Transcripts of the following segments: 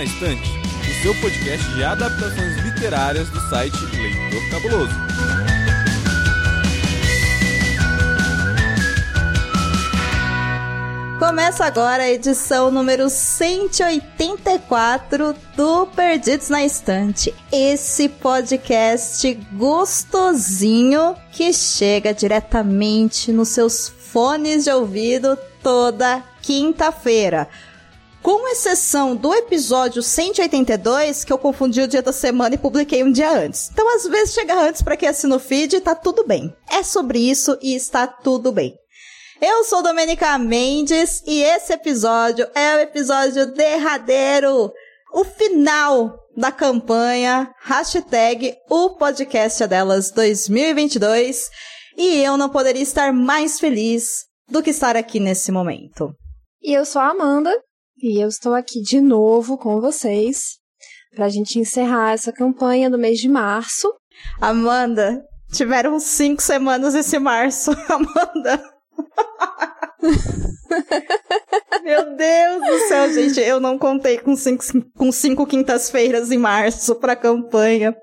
Na Estante, o seu podcast de adaptações literárias do site Leitor Cabuloso. Começa agora a edição número 184 do Perdidos na Estante. Esse podcast gostosinho que chega diretamente nos seus fones de ouvido toda quinta-feira. Com exceção do episódio 182, que eu confundi o dia da semana e publiquei um dia antes. Então, às vezes, chega antes para quem assina o feed e tá tudo bem. É sobre isso e está tudo bem. Eu sou Domenica Mendes e esse episódio é o episódio derradeiro, o final da campanha hashtag o podcast delas 2022 e eu não poderia estar mais feliz do que estar aqui nesse momento. E eu sou a Amanda e eu estou aqui de novo com vocês para a gente encerrar essa campanha do mês de março. Amanda, tiveram cinco semanas esse março, Amanda. Meu Deus do céu, gente, eu não contei com cinco, com cinco quintas-feiras em março pra campanha.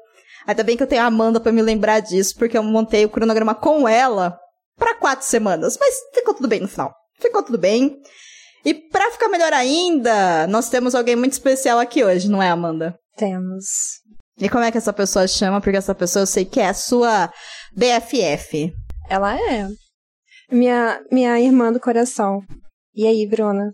Ainda bem que eu tenho a Amanda pra me lembrar disso, porque eu montei o cronograma com ela pra quatro semanas. Mas ficou tudo bem no final. Ficou tudo bem. E pra ficar melhor ainda, nós temos alguém muito especial aqui hoje, não é, Amanda? Temos. E como é que essa pessoa chama? Porque essa pessoa eu sei que é a sua BFF. Ela é. Minha, minha irmã do coração. E aí, Bruna?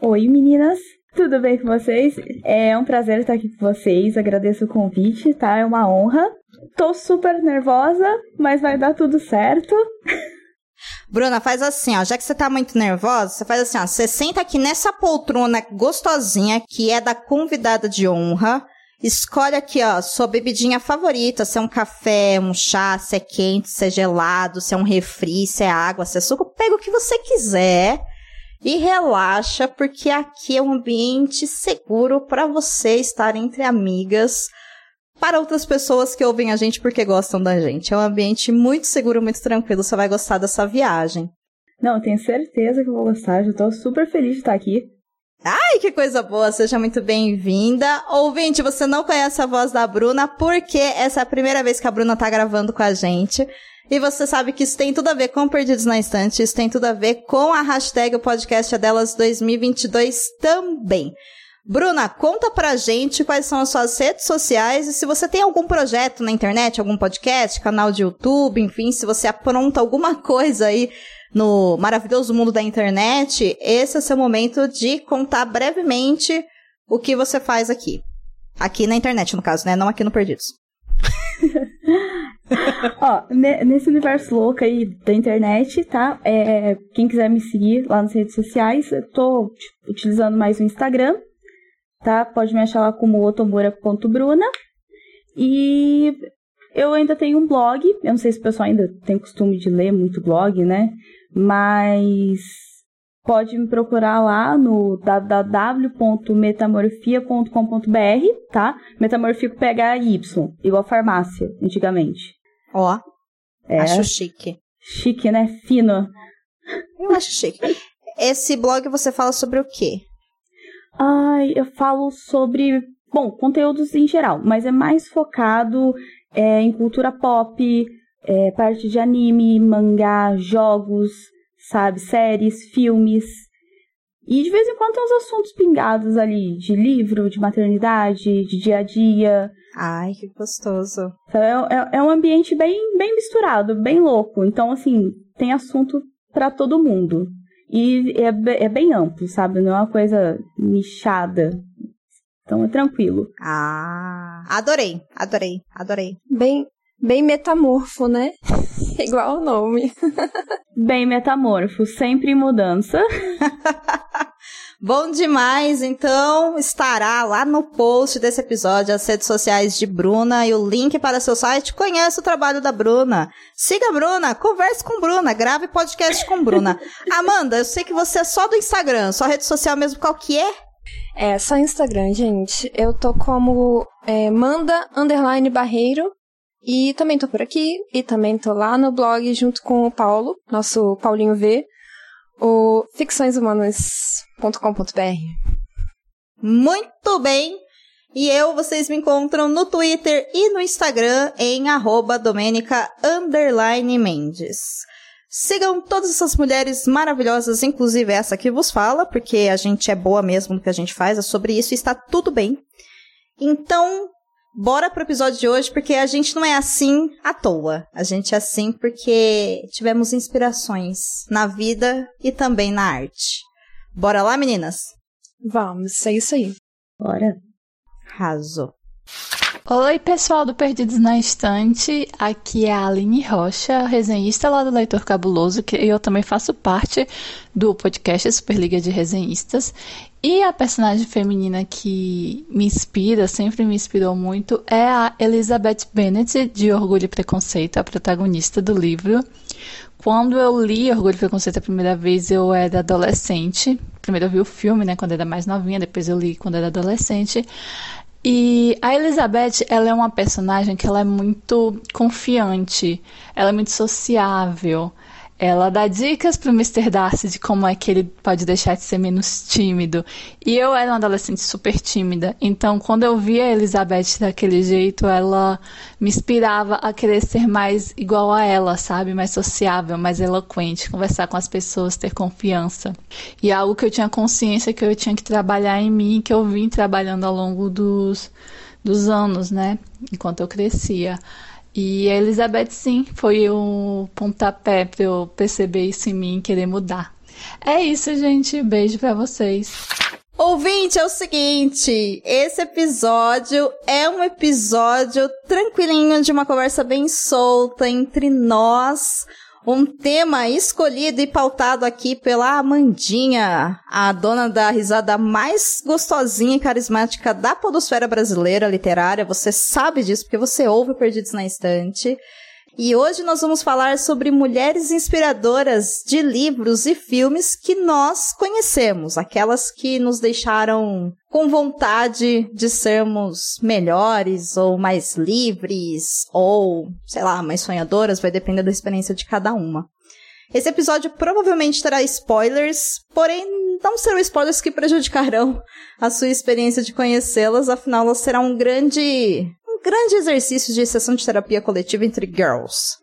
Oi, meninas. Tudo bem com vocês? É um prazer estar aqui com vocês. Agradeço o convite, tá? É uma honra. Tô super nervosa, mas vai dar tudo certo. Bruna, faz assim, ó. Já que você tá muito nervosa, você faz assim, ó. Você senta aqui nessa poltrona gostosinha, que é da convidada de honra. Escolhe aqui, ó, sua bebidinha favorita, se é um café, um chá, se é quente, se é gelado, se é um refri, se é água, se é suco. Pega o que você quiser e relaxa, porque aqui é um ambiente seguro para você estar entre amigas, para outras pessoas que ouvem a gente porque gostam da gente. É um ambiente muito seguro, muito tranquilo. Você vai gostar dessa viagem. Não, tenho certeza que eu vou gostar. Já tô super feliz de estar aqui. Ai, que coisa boa! Seja muito bem-vinda. Ouvinte, você não conhece a voz da Bruna porque essa é a primeira vez que a Bruna tá gravando com a gente. E você sabe que isso tem tudo a ver com Perdidos na Estante, isso tem tudo a ver com a hashtag o podcast é delas 2022 também. Bruna, conta pra gente quais são as suas redes sociais e se você tem algum projeto na internet, algum podcast, canal de YouTube, enfim, se você apronta alguma coisa aí no maravilhoso mundo da internet, esse é o seu momento de contar brevemente o que você faz aqui. Aqui na internet, no caso, né? Não aqui no Perdidos. Ó, nesse universo louco aí da internet, tá? É, quem quiser me seguir lá nas redes sociais, eu tô tipo, utilizando mais o Instagram, tá? Pode me achar lá como otomura.bruna. E eu ainda tenho um blog, eu não sei se o pessoal ainda tem costume de ler muito blog, né? Mas pode me procurar lá no www.metamorfia.com.br, tá? Metamorfia com PHY, igual farmácia, antigamente. Ó, É, acho chique. chique, né? Fino. Eu acho chique. Esse blog você fala sobre o quê? Ai, eu falo sobre, bom, conteúdos em geral, mas é mais focado é, em cultura pop, é, parte de anime, mangá, jogos, sabe, séries, filmes. E de vez em quando tem uns assuntos pingados ali, de livro, de maternidade, de dia a dia. Ai, que gostoso. Então, é, é, é um ambiente bem, bem misturado, bem louco. Então, assim, tem assunto para todo mundo. E é, é bem amplo, sabe? Não é uma coisa nichada. Então é tranquilo. Ah, adorei, adorei, adorei. Bem, bem metamorfo, né? Igual o nome. Bem metamorfo, sempre em mudança. Bom demais, então estará lá no post desse episódio as redes sociais de Bruna e o link para seu site. Conheça o trabalho da Bruna. Siga a Bruna, converse com Bruna, grave podcast com Bruna. Amanda, eu sei que você é só do Instagram, sua rede social mesmo qual que é? É, só Instagram, gente. Eu tô como é, Manda Underline Barreiro. E também tô por aqui. E também tô lá no blog junto com o Paulo, nosso Paulinho V o ficçõeshumanas.com.br. Muito bem! E eu, vocês me encontram no Twitter e no Instagram em arroba Domenica Mendes. Sigam todas essas mulheres maravilhosas, inclusive essa que vos fala, porque a gente é boa mesmo no que a gente faz, é sobre isso e está tudo bem. Então, Bora pro episódio de hoje, porque a gente não é assim à toa. A gente é assim porque tivemos inspirações na vida e também na arte. Bora lá, meninas? Vamos, é isso aí. Bora. Raso. Oi, pessoal do Perdidos na Estante. Aqui é a Aline Rocha, resenhista lá do Leitor Cabuloso, que eu também faço parte do podcast Superliga de Resenhistas. E a personagem feminina que me inspira, sempre me inspirou muito, é a Elizabeth Bennet, de Orgulho e Preconceito, a protagonista do livro. Quando eu li Orgulho e Preconceito a primeira vez, eu era adolescente. Primeiro eu vi o filme, né, quando era mais novinha, depois eu li quando era adolescente. E a Elizabeth, ela é uma personagem que ela é muito confiante, ela é muito sociável. Ela dá dicas pro Mr. Darcy de como é que ele pode deixar de ser menos tímido. E eu era uma adolescente super tímida. Então, quando eu via a Elizabeth daquele jeito, ela me inspirava a querer ser mais igual a ela, sabe? Mais sociável, mais eloquente, conversar com as pessoas, ter confiança. E é algo que eu tinha consciência que eu tinha que trabalhar em mim, que eu vim trabalhando ao longo dos, dos anos, né? Enquanto eu crescia. E a Elizabeth, sim, foi o pontapé para eu perceber isso em mim e querer mudar. É isso, gente. Beijo para vocês. Ouvinte, é o seguinte: esse episódio é um episódio tranquilinho de uma conversa bem solta entre nós um tema escolhido e pautado aqui pela Amandinha, a dona da risada mais gostosinha e carismática da podosfera brasileira literária. Você sabe disso porque você ouve Perdidos na Estante. E hoje nós vamos falar sobre mulheres inspiradoras de livros e filmes que nós conhecemos, aquelas que nos deixaram com vontade de sermos melhores ou mais livres ou, sei lá, mais sonhadoras, vai depender da experiência de cada uma. Esse episódio provavelmente terá spoilers, porém não serão spoilers que prejudicarão a sua experiência de conhecê-las, afinal elas serão um grande grande exercício de sessão de terapia coletiva entre girls.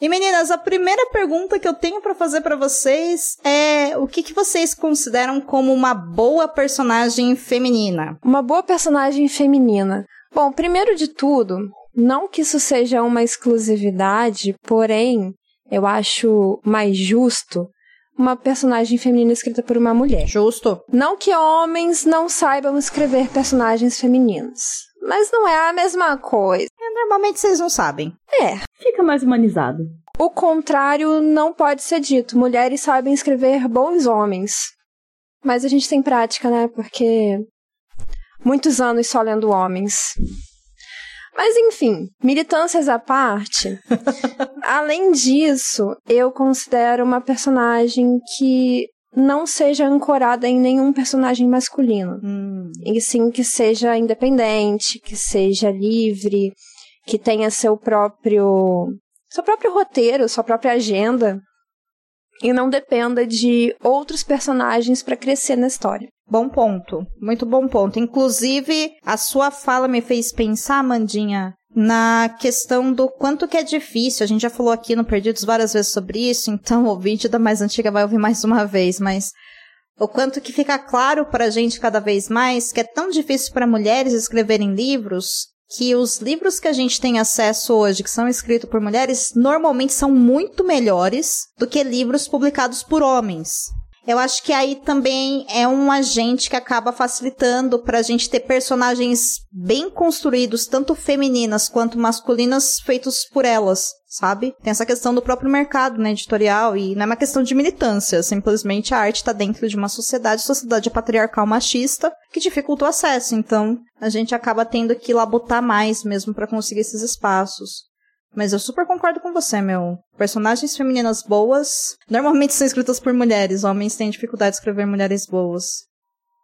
E meninas, a primeira pergunta que eu tenho para fazer para vocês é o que, que vocês consideram como uma boa personagem feminina? Uma boa personagem feminina. Bom, primeiro de tudo, não que isso seja uma exclusividade, porém, eu acho mais justo uma personagem feminina escrita por uma mulher. Justo. Não que homens não saibam escrever personagens femininos. Mas não é a mesma coisa. É, normalmente vocês não sabem. É. Fica mais humanizado. O contrário não pode ser dito. Mulheres sabem escrever bons homens. Mas a gente tem prática, né? Porque muitos anos só lendo homens. Mas enfim, militâncias à parte, além disso, eu considero uma personagem que não seja ancorada em nenhum personagem masculino. Hum. E sim que seja independente, que seja livre, que tenha seu próprio seu próprio roteiro, sua própria agenda e não dependa de outros personagens para crescer na história. Bom ponto, muito bom ponto. Inclusive, a sua fala me fez pensar, Mandinha, na questão do quanto que é difícil. A gente já falou aqui no Perdidos várias vezes sobre isso, então o ouvinte da mais antiga vai ouvir mais uma vez, mas o quanto que fica claro para a gente cada vez mais que é tão difícil para mulheres escreverem livros que os livros que a gente tem acesso hoje, que são escritos por mulheres, normalmente são muito melhores do que livros publicados por homens. Eu acho que aí também é um agente que acaba facilitando pra gente ter personagens bem construídos, tanto femininas quanto masculinas, feitos por elas, sabe? Tem essa questão do próprio mercado, né, editorial, e não é uma questão de militância, simplesmente a arte tá dentro de uma sociedade, sociedade patriarcal machista, que dificulta o acesso, então a gente acaba tendo que labutar mais mesmo para conseguir esses espaços. Mas eu super concordo com você, meu. Personagens femininas boas normalmente são escritas por mulheres. Homens têm dificuldade de escrever mulheres boas.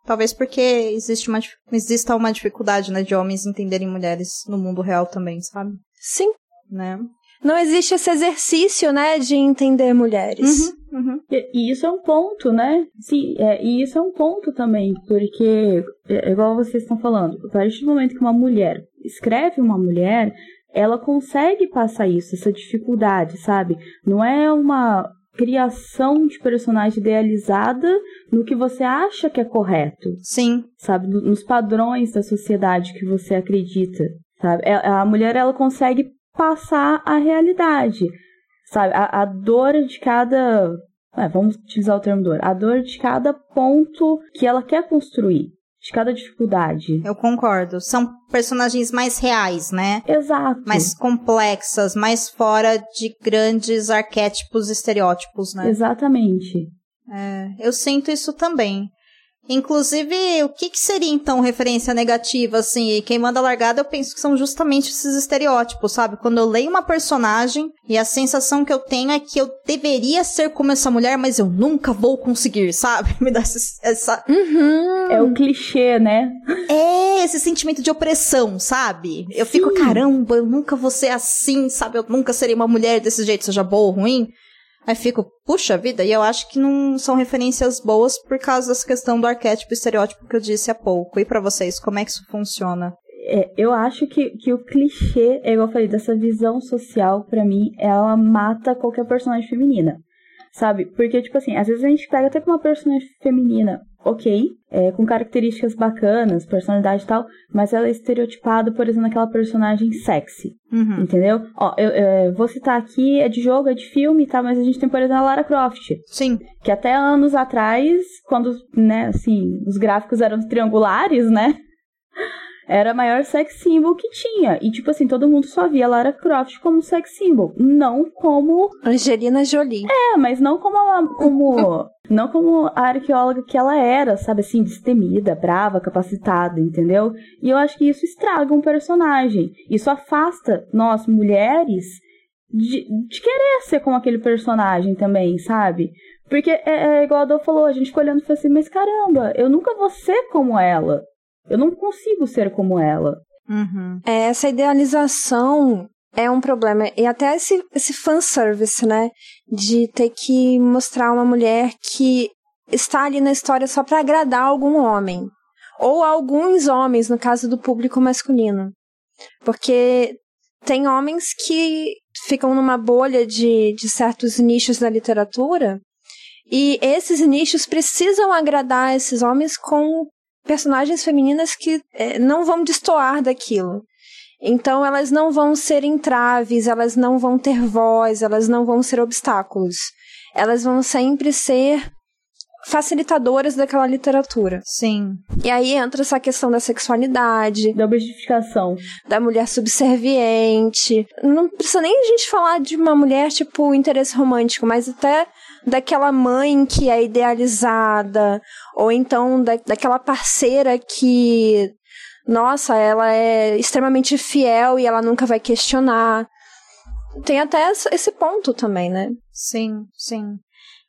Talvez porque existe uma, exista uma dificuldade, né, de homens entenderem mulheres no mundo real também, sabe? Sim. Né? Não existe esse exercício, né, de entender mulheres. Uhum, uhum. E, e isso é um ponto, né? Sim, é, e isso é um ponto também, porque, é, igual vocês estão falando, a partir do momento que uma mulher escreve uma mulher, ela consegue passar isso, essa dificuldade, sabe? Não é uma criação de personagem idealizada no que você acha que é correto. Sim. Sabe? Nos padrões da sociedade que você acredita, sabe? É, a mulher, ela consegue passar a realidade, sabe? A, a dor de cada... É, vamos utilizar o termo dor. A dor de cada ponto que ela quer construir de cada dificuldade. Eu concordo. São personagens mais reais, né? Exato. Mais complexas, mais fora de grandes arquétipos, estereótipos, né? Exatamente. É, eu sinto isso também. Inclusive, o que, que, seria então referência negativa, assim? E quem manda largada, eu penso que são justamente esses estereótipos, sabe? Quando eu leio uma personagem e a sensação que eu tenho é que eu deveria ser como essa mulher, mas eu nunca vou conseguir, sabe? Me dá essa. Uhum. É o clichê, né? É, esse sentimento de opressão, sabe? Eu Sim. fico, caramba, eu nunca vou ser assim, sabe? Eu nunca serei uma mulher desse jeito, seja boa ou ruim. Aí fico, puxa vida, e eu acho que não são referências boas por causa dessa questão do arquétipo e estereótipo que eu disse há pouco. E para vocês, como é que isso funciona? É, eu acho que, que o clichê, é igual eu falei, dessa visão social, para mim, ela mata qualquer personagem feminina. Sabe? Porque, tipo assim, às vezes a gente pega até com uma personagem feminina ok, é, com características bacanas, personalidade e tal, mas ela é estereotipada, por exemplo, naquela personagem sexy. Uhum. Entendeu? Ó, eu, eu, vou citar aqui, é de jogo, é de filme, tá? Mas a gente tem, por exemplo, a Lara Croft. Sim. Que até anos atrás, quando, né, assim, os gráficos eram triangulares, né? era a maior sex symbol que tinha. E, tipo assim, todo mundo só via Lara Croft como sex symbol. Não como. Angelina Jolie. É, mas não como. A, como não como a arqueóloga que ela era, sabe, assim, destemida, brava, capacitada, entendeu? E eu acho que isso estraga um personagem. Isso afasta nós, mulheres, de, de querer ser como aquele personagem também, sabe? Porque é, é igual a Dô falou, a gente ficou olhando e falou assim, mas caramba, eu nunca vou ser como ela. Eu não consigo ser como ela. Uhum. É, essa idealização é um problema. E até esse, esse fanservice, né? De ter que mostrar uma mulher que está ali na história só para agradar algum homem. Ou alguns homens, no caso do público masculino. Porque tem homens que ficam numa bolha de, de certos nichos da literatura. E esses nichos precisam agradar esses homens com personagens femininas que é, não vão destoar daquilo. Então elas não vão ser entraves, elas não vão ter voz, elas não vão ser obstáculos. Elas vão sempre ser facilitadoras daquela literatura. Sim. E aí entra essa questão da sexualidade, da objetificação, da mulher subserviente. Não precisa nem a gente falar de uma mulher tipo interesse romântico, mas até daquela mãe que é idealizada, ou então da, daquela parceira que, nossa, ela é extremamente fiel e ela nunca vai questionar. Tem até esse ponto também, né? Sim, sim.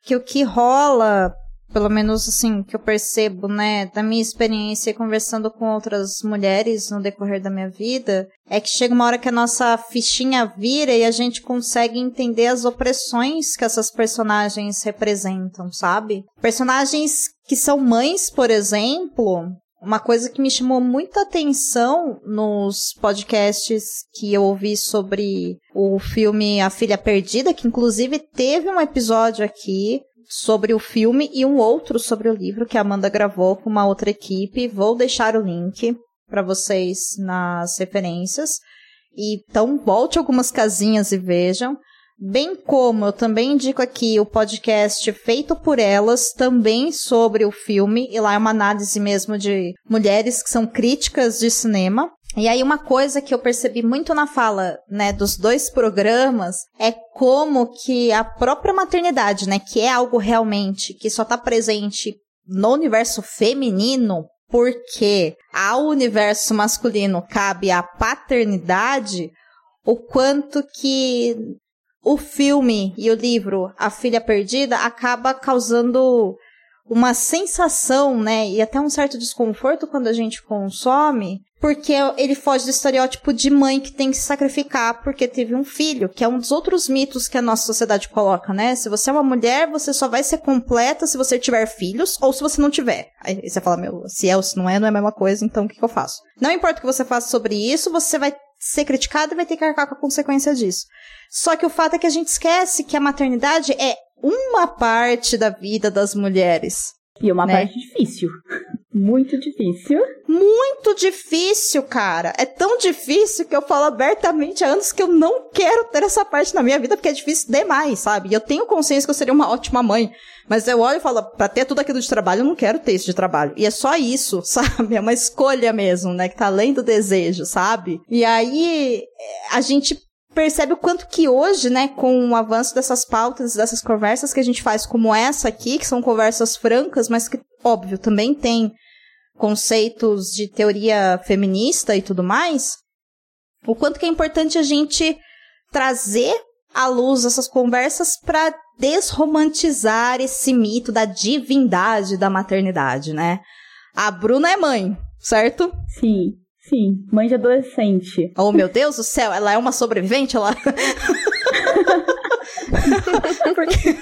Que o que rola pelo menos assim, que eu percebo, né, da minha experiência conversando com outras mulheres no decorrer da minha vida, é que chega uma hora que a nossa fichinha vira e a gente consegue entender as opressões que essas personagens representam, sabe? Personagens que são mães, por exemplo, uma coisa que me chamou muita atenção nos podcasts que eu ouvi sobre o filme A Filha Perdida, que inclusive teve um episódio aqui sobre o filme e um outro sobre o livro que a Amanda gravou com uma outra equipe. Vou deixar o link para vocês nas referências. Então, volte algumas casinhas e vejam. Bem como eu também indico aqui o podcast feito por elas, também sobre o filme, e lá é uma análise mesmo de mulheres que são críticas de cinema. E aí uma coisa que eu percebi muito na fala, né, dos dois programas é como que a própria maternidade, né, que é algo realmente que só tá presente no universo feminino, porque ao universo masculino cabe a paternidade, o quanto que o filme e o livro A Filha Perdida acaba causando uma sensação, né, e até um certo desconforto quando a gente consome, porque ele foge do estereótipo de mãe que tem que se sacrificar porque teve um filho, que é um dos outros mitos que a nossa sociedade coloca, né? Se você é uma mulher, você só vai ser completa se você tiver filhos ou se você não tiver. Aí você fala, meu, se é ou se não é, não é a mesma coisa, então o que, que eu faço? Não importa o que você faça sobre isso, você vai ser criticado e vai ter que arcar com a consequência disso. Só que o fato é que a gente esquece que a maternidade é uma parte da vida das mulheres. E uma né? parte difícil. Muito difícil. Muito difícil, cara. É tão difícil que eu falo abertamente há anos que eu não quero ter essa parte na minha vida porque é difícil demais, sabe? E eu tenho consciência que eu seria uma ótima mãe. Mas eu olho e falo, pra ter tudo aquilo de trabalho, eu não quero ter isso de trabalho. E é só isso, sabe? É uma escolha mesmo, né? Que tá além do desejo, sabe? E aí, a gente percebe o quanto que hoje, né, com o avanço dessas pautas, dessas conversas que a gente faz como essa aqui, que são conversas francas, mas que, óbvio, também tem conceitos de teoria feminista e tudo mais, o quanto que é importante a gente trazer à luz essas conversas para desromantizar esse mito da divindade da maternidade, né? A Bruna é mãe, certo? Sim. Sim, mãe de adolescente. Oh, meu Deus do céu, ela é uma sobrevivente? Ela. porque,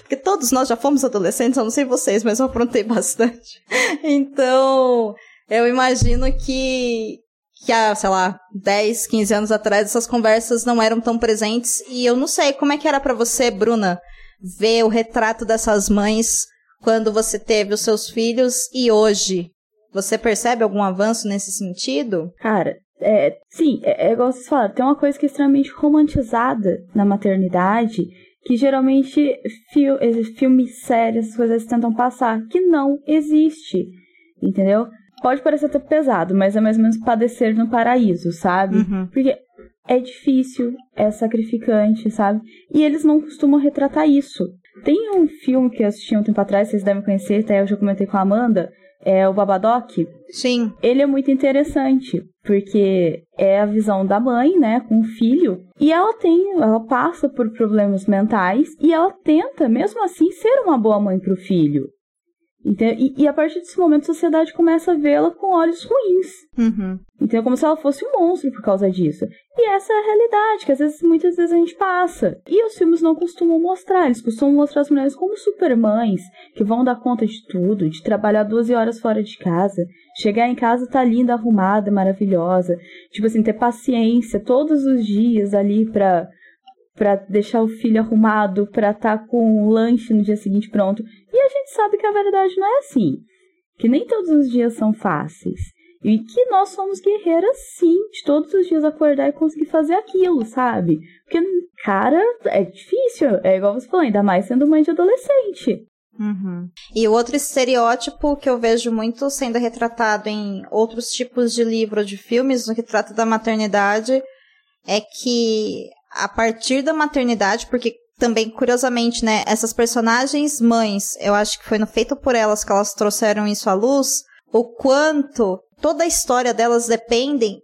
porque todos nós já fomos adolescentes, eu não sei vocês, mas eu aprontei bastante. Então, eu imagino que, que há, sei lá, 10, 15 anos atrás, essas conversas não eram tão presentes. E eu não sei, como é que era para você, Bruna, ver o retrato dessas mães quando você teve os seus filhos e hoje? Você percebe algum avanço nesse sentido? Cara, é, sim, é, é igual vocês falaram, tem uma coisa que é extremamente romantizada na maternidade, que geralmente fil filmes, séries, essas coisas tentam passar, que não existe, entendeu? Pode parecer até pesado, mas é mais ou menos padecer no paraíso, sabe? Uhum. Porque é difícil, é sacrificante, sabe? E eles não costumam retratar isso. Tem um filme que eu assisti um tempo atrás, vocês devem conhecer, até eu já comentei com a Amanda, é o Babadoc. Sim. Ele é muito interessante, porque é a visão da mãe, né, com o filho, e ela tem, ela passa por problemas mentais e ela tenta, mesmo assim, ser uma boa mãe para o filho. E, e, a partir desse momento a sociedade começa a vê-la com olhos ruins. Uhum. Então é como se ela fosse um monstro por causa disso. E essa é a realidade, que às vezes, muitas vezes a gente passa. E os filmes não costumam mostrar, eles costumam mostrar as mulheres como supermães, que vão dar conta de tudo, de trabalhar 12 horas fora de casa, chegar em casa tá linda, arrumada, maravilhosa. Tipo assim, ter paciência todos os dias ali pra para deixar o filho arrumado, para estar tá com o lanche no dia seguinte pronto. A gente sabe que a verdade não é assim. Que nem todos os dias são fáceis. E que nós somos guerreiras, sim, de todos os dias acordar e conseguir fazer aquilo, sabe? Porque, cara, é difícil. É igual você falou, ainda mais sendo mãe de adolescente. Uhum. E o outro estereótipo que eu vejo muito sendo retratado em outros tipos de livros, de filmes, no que trata da maternidade, é que a partir da maternidade, porque também, curiosamente, né, essas personagens mães, eu acho que foi no Feito por Elas que elas trouxeram isso à luz, o quanto toda a história delas dependem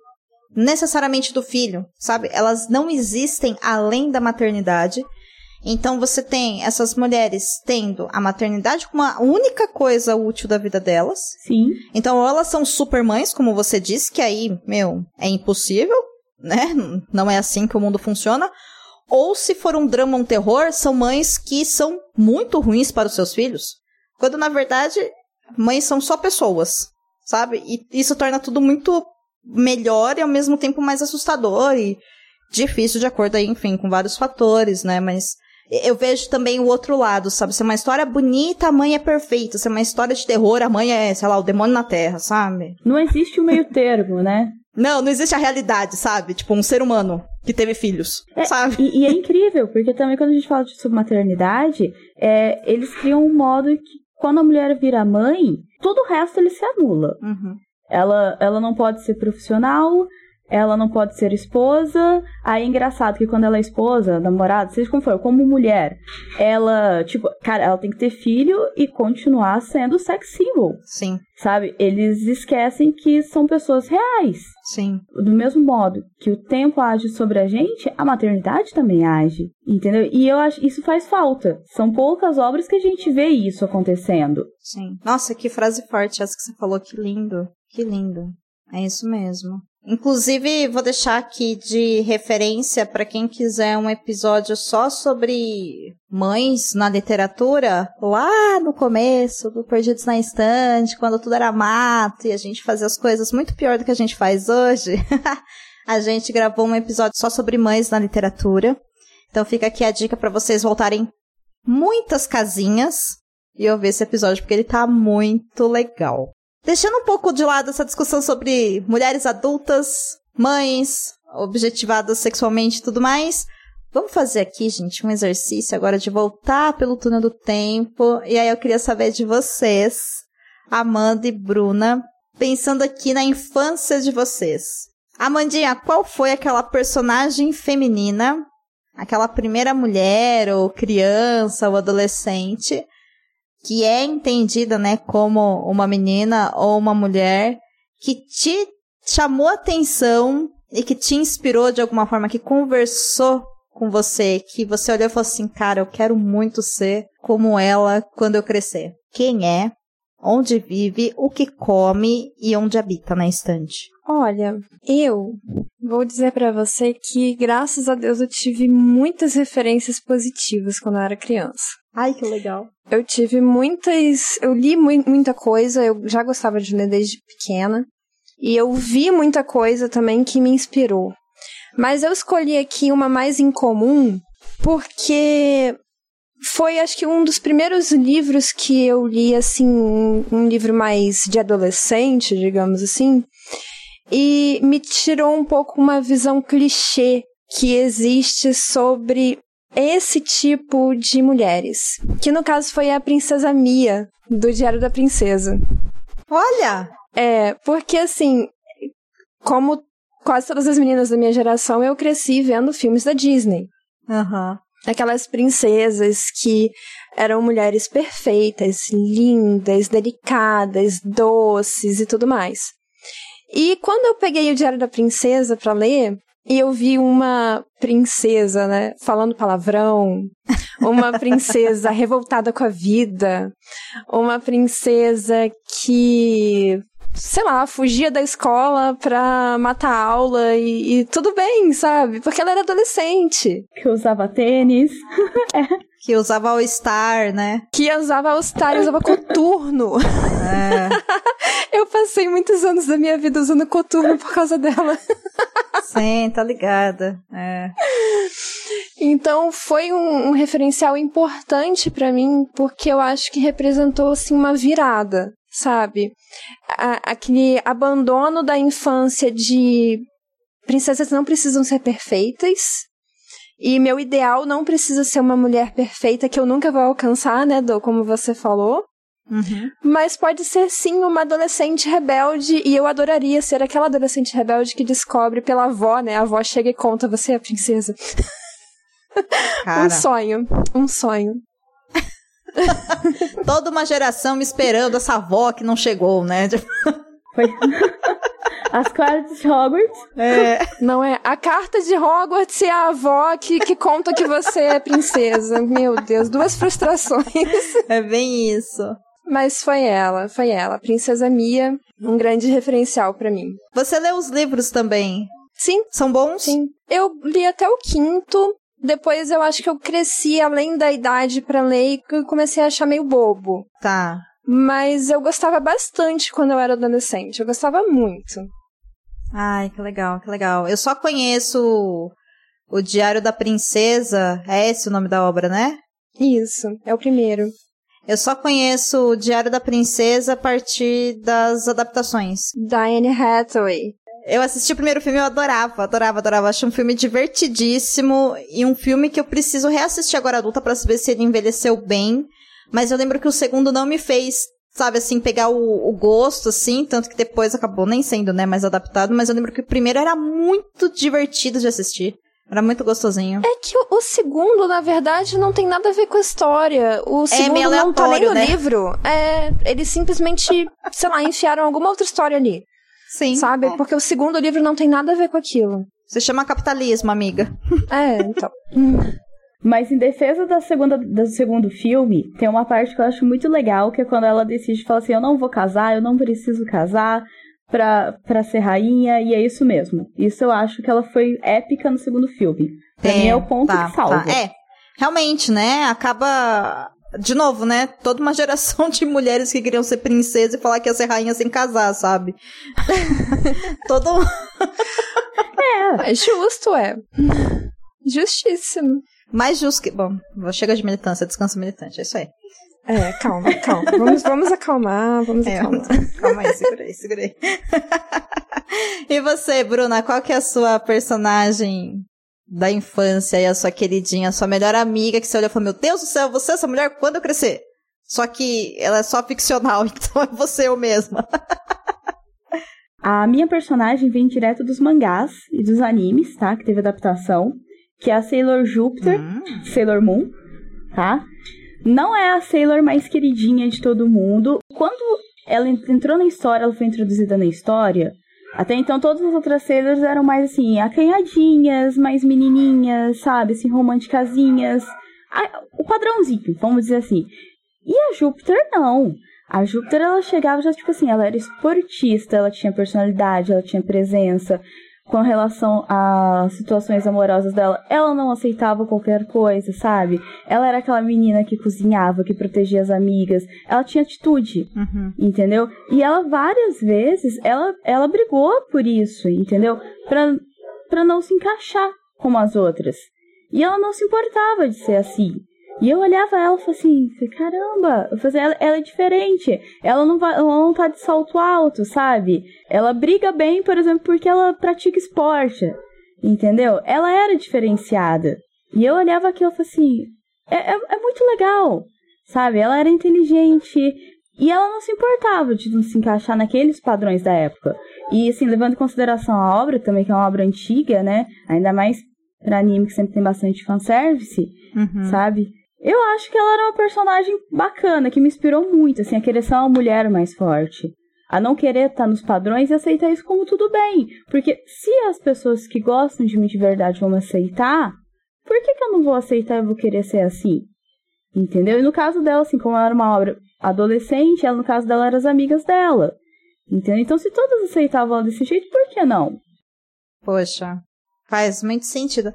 necessariamente do filho, sabe? Elas não existem além da maternidade. Então você tem essas mulheres tendo a maternidade como a única coisa útil da vida delas. Sim. Então ou elas são super mães, como você disse, que aí, meu, é impossível né? Não é assim que o mundo funciona. Ou se for um drama, um terror, são mães que são muito ruins para os seus filhos. Quando na verdade, mães são só pessoas, sabe? E isso torna tudo muito melhor e ao mesmo tempo mais assustador e difícil de acordo aí, enfim, com vários fatores, né? Mas eu vejo também o outro lado, sabe? Se é uma história bonita, a mãe é perfeita. Se é uma história de terror, a mãe é, sei lá, o demônio na terra, sabe? Não existe o meio termo, né? Não, não existe a realidade, sabe? Tipo, um ser humano que teve filhos, É, sabe? E, e é incrível, porque também quando a gente fala de- sobre maternidade, é, eles criam um modo que quando a mulher vira mãe, todo o resto ele se anula. Uhum. Ela, ela não pode ser profissional, ela não pode ser esposa. Aí é engraçado que quando ela é esposa, namorada, seja como for, como mulher, ela, tipo, cara, ela tem que ter filho e continuar sendo sex symbol, Sim, sabe? Eles esquecem que são pessoas reais. sim. Do mesmo modo que o tempo age sobre a gente, a maternidade também age, entendeu? E eu acho isso faz falta. São poucas obras que a gente vê isso acontecendo. Sim. Nossa, que frase forte essa que você falou. Que lindo. Que lindo. É isso mesmo. Inclusive, vou deixar aqui de referência para quem quiser um episódio só sobre mães na literatura, lá no começo do Perdidos na Estante, quando tudo era mato e a gente fazia as coisas muito pior do que a gente faz hoje. a gente gravou um episódio só sobre mães na literatura. Então fica aqui a dica para vocês voltarem muitas casinhas e ouvir esse episódio, porque ele tá muito legal. Deixando um pouco de lado essa discussão sobre mulheres adultas, mães, objetivadas sexualmente e tudo mais, vamos fazer aqui, gente, um exercício agora de voltar pelo túnel do tempo. E aí eu queria saber de vocês, Amanda e Bruna, pensando aqui na infância de vocês. Amandinha, qual foi aquela personagem feminina, aquela primeira mulher ou criança ou adolescente que é entendida, né, como uma menina ou uma mulher que te chamou atenção e que te inspirou de alguma forma, que conversou com você, que você olhou e falou assim, cara, eu quero muito ser como ela quando eu crescer. Quem é? Onde vive? O que come? E onde habita na estante? Olha, eu vou dizer pra você que, graças a Deus, eu tive muitas referências positivas quando eu era criança. Ai, que legal. Eu tive muitas. Eu li mui- muita coisa, eu já gostava de ler desde pequena. E eu vi muita coisa também que me inspirou. Mas eu escolhi aqui uma mais incomum porque foi, acho que, um dos primeiros livros que eu li, assim, um- um livro mais de adolescente, digamos assim. E me tirou um pouco uma visão clichê que existe sobre esse tipo de mulheres. Que no caso foi a Princesa Mia, do Diário da Princesa. Olha! É, porque assim, como quase todas as meninas da minha geração, eu cresci vendo filmes da Disney. Aham. Aquelas princesas que eram mulheres perfeitas, lindas, delicadas, doces e tudo mais. E quando eu peguei o Diário da Princesa pra ler, e eu vi uma princesa, né, falando palavrão, uma princesa revoltada com a vida, uma princesa que, sei lá, fugia da escola pra matar a aula e, e tudo bem, sabe? Porque ela era adolescente. Que usava tênis. Que usava All Star, né? Que usava All-Star e usava coturno. É. Eu passei muitos anos da minha vida usando coturno por causa dela. Sim, tá ligada. É. Então foi um, um referencial importante pra mim, porque eu acho que representou assim uma virada, sabe? A- aquele abandono da infância de princesas não precisam ser perfeitas. E meu ideal não precisa ser uma mulher perfeita que eu nunca vou alcançar, né, Do, como você falou. Uhum. Mas pode ser sim uma adolescente rebelde, e eu adoraria ser aquela adolescente rebelde que descobre pela avó, né? A avó chega e conta, você é a princesa. Um sonho, um sonho. toda uma geração esperando essa avó que não chegou, né? Tipo, Foi. As cartas de Hogwarts. É. Não é? A carta de Hogwarts e a avó que, que conta que você é princesa. Meu Deus, duas frustrações. É bem isso. Mas foi ela, foi ela. Princesa Mia, um grande referencial pra mim. Você lê os livros também? Sim, São bons? Sim. Eu li até o quinto. Depois eu acho que eu cresci além da idade pra ler e comecei a achar meio bobo. Tá. Mas eu gostava bastante quando eu era adolescente. Eu gostava muito. Ai, que legal, que legal. Eu só conheço o, o Diário da Princesa. É esse o nome da obra, né? Isso, é o primeiro. Eu só conheço o Diário da Princesa a partir das adaptações. Diane Hathaway. Eu assisti o primeiro filme, eu adorava, adorava, adorava. Acho um filme divertidíssimo e um filme que eu preciso reassistir agora adulta para saber se ele envelheceu bem. Mas eu lembro que o segundo não me fez, sabe, assim, pegar o, o gosto, assim, tanto que depois acabou nem sendo, né, mais adaptado. Mas eu lembro que o primeiro era muito divertido de assistir. Era muito gostosinho. É que o, o, segundo, na verdade, não tem nada a ver com a história. O é segundo não tá nem no né? livro. É, eles simplesmente, sei lá, enfiaram alguma outra história ali. Sim. Sabe? É. Porque o segundo livro não tem nada a ver com aquilo. Se chama capitalismo, amiga. É, então. Mas em defesa da segunda, do segundo filme, tem uma parte que eu acho muito legal, que é quando ela decide falar assim, eu não vou casar, eu não preciso casar pra, pra ser rainha, e é isso mesmo. Isso eu acho que ela foi épica no segundo filme. Pra é, mim é o ponto tá, que salva. Tá. É, realmente, né, acaba... De novo, né? Toda uma geração de mulheres que queriam ser princesa e falar que ia ser rainha sem casar, sabe? Todo. é, é justo, é. Justíssimo. Mais justo que. Bom, chega de militância, descanso militante, é isso aí. É, calma, calma. Vamos, vamos acalmar, vamos é, acalmar. Calma aí, segura aí, segura aí. e você, Bruna, qual que é a sua personagem da infância e a sua queridinha, a sua melhor amiga que você olhou e falou, meu Deus do céu, você é essa mulher quando eu crescer? Só que ela é só ficcional, então é você eu mesma. a minha personagem vem direto dos mangás e dos animes, tá? Que teve adaptação que é a Sailor Júpiter, hum. Sailor Moon, tá? Não é a Sailor mais queridinha de todo mundo. Quando ela entrou na história, ela foi introduzida na história. Até então, todas as outras Sailors eram mais assim, acanhadinhas, mais menininhas, sabe? Assim, românticazinhas. O padrãozinho, vamos dizer assim. E a Júpiter, não. A Júpiter, ela chegava já, tipo assim, ela era esportista, ela tinha personalidade, ela tinha presença, com relação às situações amorosas dela, ela não aceitava qualquer coisa, sabe? Ela era aquela menina que cozinhava, que protegia as amigas. Ela tinha atitude, uhum. entendeu? E ela várias vezes, ela, ela brigou por isso, entendeu? Pra, pra não se encaixar como as outras. E ela não se importava de ser assim. E eu olhava ela e falava assim, caramba, falei, ela, ela, é diferente. Ela não, vai, ela não tá de salto alto, sabe? Ela briga bem, por exemplo, porque ela pratica esporte. Entendeu? Ela era diferenciada. E eu olhava aquilo e falava assim, é, é, é muito legal, sabe? Ela era inteligente. E ela não se importava de não se encaixar naqueles padrões da época. E, assim, levando em consideração a obra também, que é uma obra antiga, né? Ainda mais pra anime que sempre tem bastante fanservice, uhum. sabe? Eu acho que ela era uma personagem bacana, que me inspirou muito, assim, a querer ser uma mulher mais forte. A não querer estar nos padrões e aceitar isso como tudo bem. Porque se as pessoas que gostam de mim de verdade vão aceitar, por que, que eu não vou aceitar e vou querer ser assim? Entendeu? E no caso dela, assim, como ela era uma obra adolescente, ela, no caso dela, eram as amigas dela. Entendeu? Então, se todas aceitavam ela desse jeito, por que não? Poxa, faz muito sentido.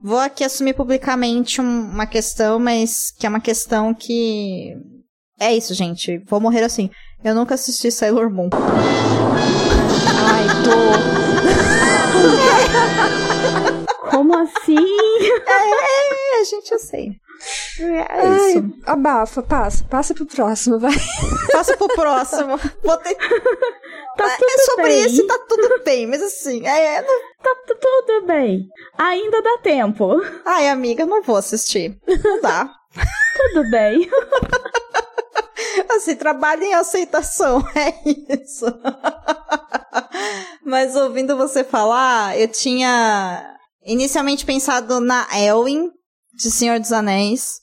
Vou aqui assumir publicamente um, uma questão, mas que é uma questão que. É isso, gente. Vou morrer assim. Eu nunca assisti Sailor Moon. Ai, tô. Como assim? É, gente, eu sei. É Ai, isso. Abafa, passa. Passa pro próximo, vai. Passa pro próximo. Vou ter... tá é tudo é sobre bem. isso tá tudo bem, mas assim, é, é... Tá tudo bem. Ainda dá tempo. Ai, amiga, não vou assistir. Não dá. tudo bem. assim, trabalho em aceitação, é isso. mas ouvindo você falar, eu tinha inicialmente pensado na Elwin, de Senhor dos Anéis,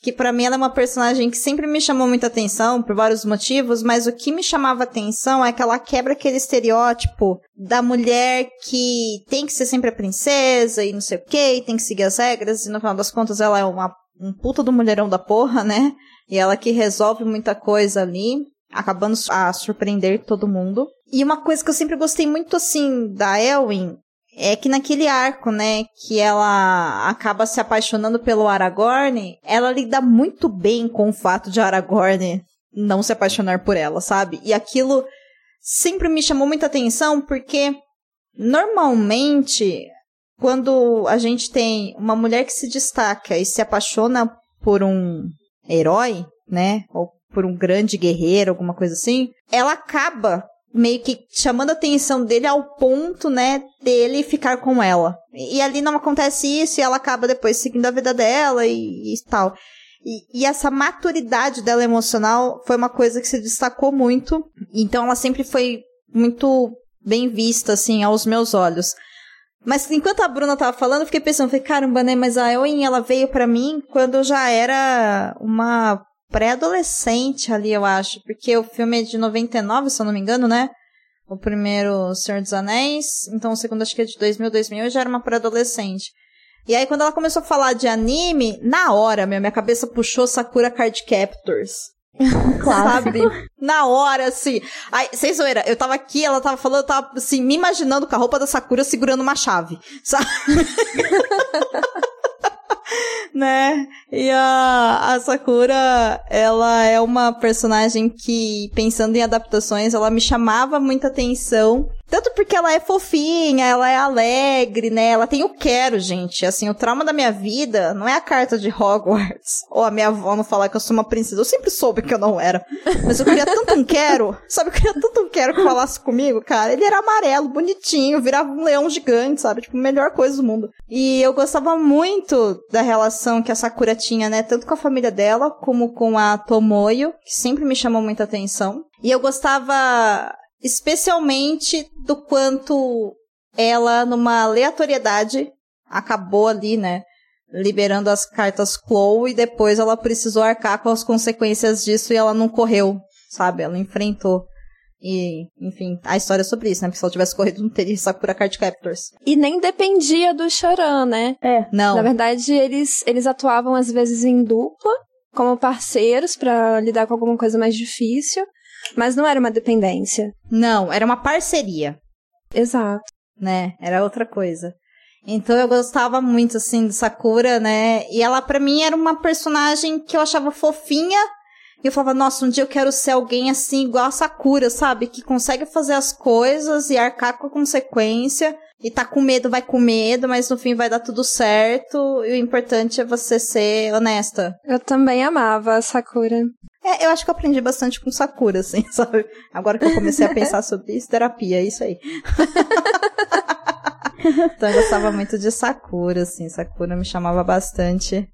que para mim ela é uma personagem que sempre me chamou muita atenção por vários motivos, mas o que me chamava atenção é que ela quebra aquele estereótipo da mulher que tem que ser sempre a princesa e não sei o que, tem que seguir as regras, e no final das contas ela é uma, um puta do mulherão da porra, né? E ela que resolve muita coisa ali, acabando a surpreender todo mundo. E uma coisa que eu sempre gostei muito assim da Elwin é que naquele arco, né, que ela acaba se apaixonando pelo Aragorn, ela lida muito bem com o fato de Aragorn não se apaixonar por ela, sabe? E aquilo sempre me chamou muita atenção porque normalmente quando a gente tem uma mulher que se destaca e se apaixona por um herói, né, ou por um grande guerreiro, alguma coisa assim, ela acaba meio que chamando a atenção dele ao ponto, né, dele ficar com ela. E, e ali não acontece isso e ela acaba depois seguindo a vida dela e, e tal. E, e, essa maturidade dela emocional foi uma coisa que se destacou muito. Então ela sempre foi muito bem vista, assim, aos meus olhos. Mas enquanto a Bruna tava falando, eu fiquei pensando, falei, caramba, né? Mas a Eowyn, ela veio para mim quando eu já era uma pré-adolescente ali, eu acho. Porque o filme é de 99, se eu não me engano, né? O primeiro Senhor dos Anéis. Então o segundo acho que é de 2000, 2000. Eu já era uma pré-adolescente. E aí, quando ela começou a falar de anime, na hora, meu, minha cabeça puxou Sakura Card Captors. Sabe? Na hora, assim. Aí, sem zoeira, eu tava aqui, ela tava falando, eu tava, assim, me imaginando com a roupa da Sakura segurando uma chave. Sabe? né? E a, a Sakura, ela é uma personagem que, pensando em adaptações, ela me chamava muita atenção. Tanto porque ela é fofinha, ela é alegre, né? Ela tem o quero, gente. Assim, o trauma da minha vida não é a carta de Hogwarts. Ou a minha avó não falar que eu sou uma princesa. Eu sempre soube que eu não era. Mas eu queria tanto um quero. Sabe, eu queria tanto um quero que falasse comigo, cara. Ele era amarelo, bonitinho, virava um leão gigante, sabe? Tipo, a melhor coisa do mundo. E eu gostava muito da relação que a Sakura tinha, né? Tanto com a família dela, como com a Tomoyo, que sempre me chamou muita atenção. E eu gostava especialmente do quanto ela, numa aleatoriedade, acabou ali, né? Liberando as cartas Chloe e depois ela precisou arcar com as consequências disso e ela não correu, sabe? Ela enfrentou. E, enfim, a história é sobre isso, né? Porque se ela tivesse corrido, não teria Sakura Card Captors. E nem dependia do Choran, né? É. Não. Na verdade, eles, eles atuavam às vezes em dupla, como parceiros, para lidar com alguma coisa mais difícil. Mas não era uma dependência. Não, era uma parceria, Exato. né? Era outra coisa. Então eu gostava muito, assim, de Sakura, né? E ela, pra mim, era uma personagem que eu achava fofinha. E eu falava, nossa, um dia eu quero ser alguém assim, igual a Sakura, sabe? Que consegue fazer as coisas e arcar com a consequência. E tá com medo, vai com medo, mas no fim vai dar tudo certo. E o importante é você ser honesta. Eu também amava a Sakura. É, eu acho que eu aprendi bastante com Sakura, assim, sabe? Agora que eu comecei a pensar sobre isso, terapia, é isso aí. então eu gostava muito de Sakura, assim. Sakura me chamava bastante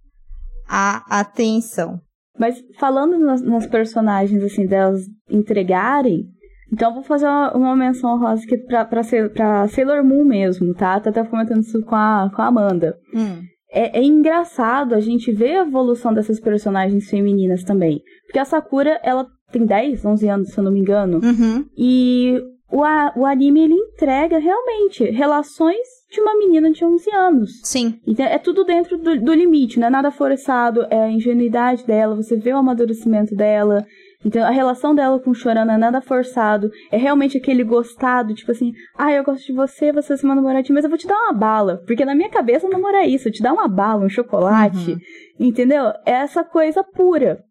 a atenção. Mas falando nas, nas personagens, assim, delas entregarem, então eu vou fazer uma, uma menção rosa aqui pra, pra, Sailor- pra Sailor Moon mesmo, tá? Tô até comentando isso com a, com a Amanda. Hum. É, é engraçado a gente ver a evolução dessas personagens femininas também. Porque a Sakura, ela tem 10, 11 anos, se eu não me engano. Uhum. E o, a- o anime, ele entrega realmente relações de uma menina de 11 anos. Sim. Então, é tudo dentro do, do limite, não é nada forçado, é a ingenuidade dela, você vê o amadurecimento dela. Então, a relação dela com o não é nada forçado, é realmente aquele gostado, tipo assim, ah, eu gosto de você, você é meu namoradinho, mas eu vou te dar uma bala. Porque na minha cabeça namoro é isso, te dar uma bala, um chocolate, Uhum. entendeu? É essa coisa pura.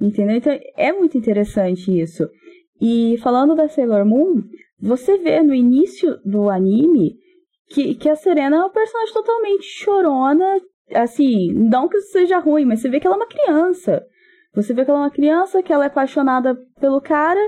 Entendeu? Então, é muito interessante isso. E falando da Sailor Moon, você vê no início do anime que, que a Serena é uma personagem totalmente chorona. Assim, não que isso seja ruim, mas você vê que ela é uma criança. Você vê que ela é uma criança, que ela é apaixonada pelo cara,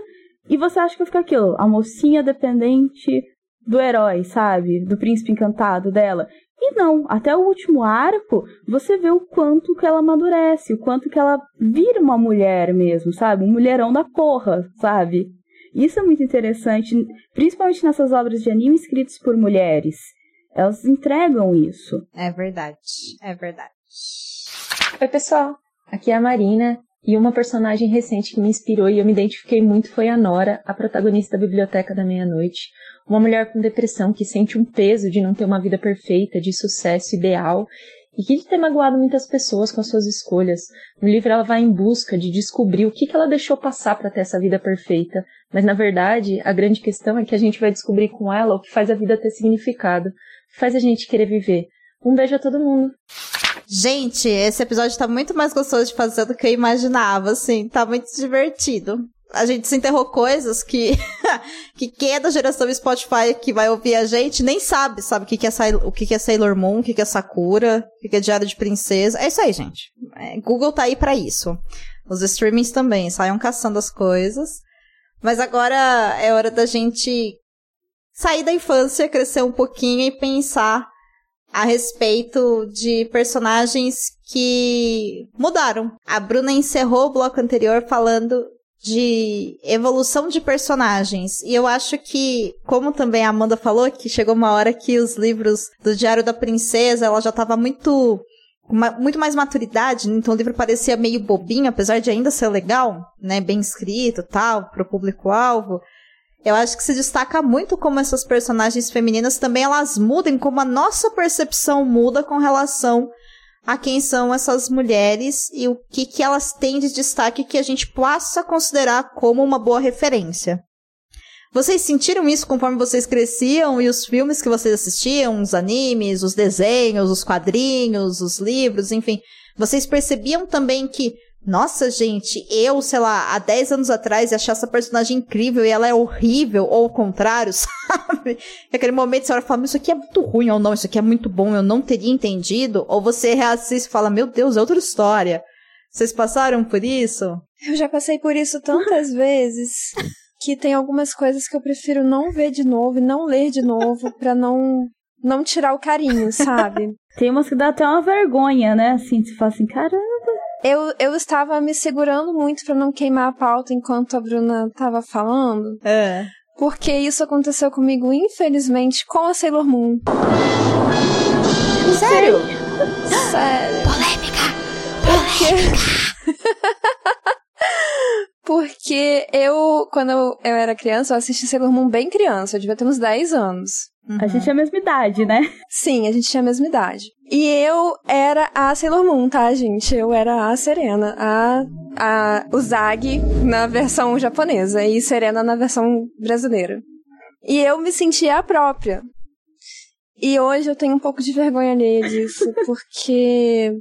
e você acha que vai ficar aquilo, a mocinha dependente do herói, sabe? Do príncipe encantado dela. E não, até o último arco, você vê o quanto que ela amadurece, o quanto que ela vira uma mulher mesmo, sabe? Um mulherão da porra, sabe? Isso é muito interessante, principalmente nessas obras de anime escritas por mulheres. Elas entregam isso. É verdade. É verdade. Oi, pessoal. Aqui é a Marina. E uma personagem recente que me inspirou e eu me identifiquei muito foi a Nora, a protagonista da Biblioteca da Meia-Noite. Uma mulher com depressão que sente um peso de não ter uma vida perfeita, de sucesso ideal e que ter magoado muitas pessoas com as suas escolhas. No livro ela vai em busca de descobrir o que, que ela deixou passar para ter essa vida perfeita. Mas na verdade, a grande questão é que a gente vai descobrir com ela o que faz a vida ter significado, o que faz a gente querer viver. Um beijo a todo mundo. Gente, esse episódio tá muito mais gostoso de fazer do que eu imaginava, assim. Tá muito divertido. A gente se enterrou coisas que, que quem é da geração Spotify que vai ouvir a gente nem sabe, sabe? O que, que, é, o que, que é Sailor Moon, o que, que é Sakura, o que, que é Diário de Princesa. É isso aí, gente. É, Google tá aí pra isso. Os streamings também, saiam caçando as coisas. Mas agora é hora da gente sair da infância, crescer um pouquinho e pensar a respeito de personagens que mudaram. A Bruna encerrou o bloco anterior falando de evolução de personagens. E eu acho que, como também a Amanda falou, que chegou uma hora que os livros do Diário da Princesa, ela já estava muito uma, muito mais maturidade, então o livro parecia meio bobinho, apesar de ainda ser legal, né, bem escrito, tal, pro público-alvo. Eu acho que se destaca muito como essas personagens femininas também elas mudam, como a nossa percepção muda com relação a quem são essas mulheres e o que, que elas têm de destaque que a gente possa considerar como uma boa referência. Vocês sentiram isso conforme vocês cresciam e os filmes que vocês assistiam, os animes, os desenhos, os quadrinhos, os livros, enfim. Vocês percebiam também que nossa, gente, eu, sei lá, há 10 anos atrás, achar essa personagem incrível e ela é horrível, ou o contrário, sabe? Naquele momento você olha e fala, isso aqui é muito ruim ou não, isso aqui é muito bom, eu não teria entendido. Ou você reassiste e fala, meu Deus, é outra história. Vocês passaram por isso? Eu já passei por isso tantas vezes que tem algumas coisas que eu prefiro não ver de novo e não ler de novo para não não tirar o carinho, sabe? Tem umas que dá até uma vergonha, né? Assim, você fala assim, caramba, eu, eu estava me segurando muito para não queimar a pauta enquanto a Bruna estava falando. É. Porque isso aconteceu comigo, infelizmente, com a Sailor Moon. Sério? Sério. Polêmica! Porque... Porque eu, quando eu, era criança, eu assisti Sailor Moon bem criança. Eu devia ter uns 10 anos. Uhum. A gente é a mesma idade, né? Sim, a gente tinha a mesma idade. E eu era a Sailor Moon, tá, gente? Eu era a Serena, a, a o Zag na versão japonesa e Serena na versão brasileira. E eu me sentia a própria. E hoje eu tenho um pouco de vergonha alheia disso, porque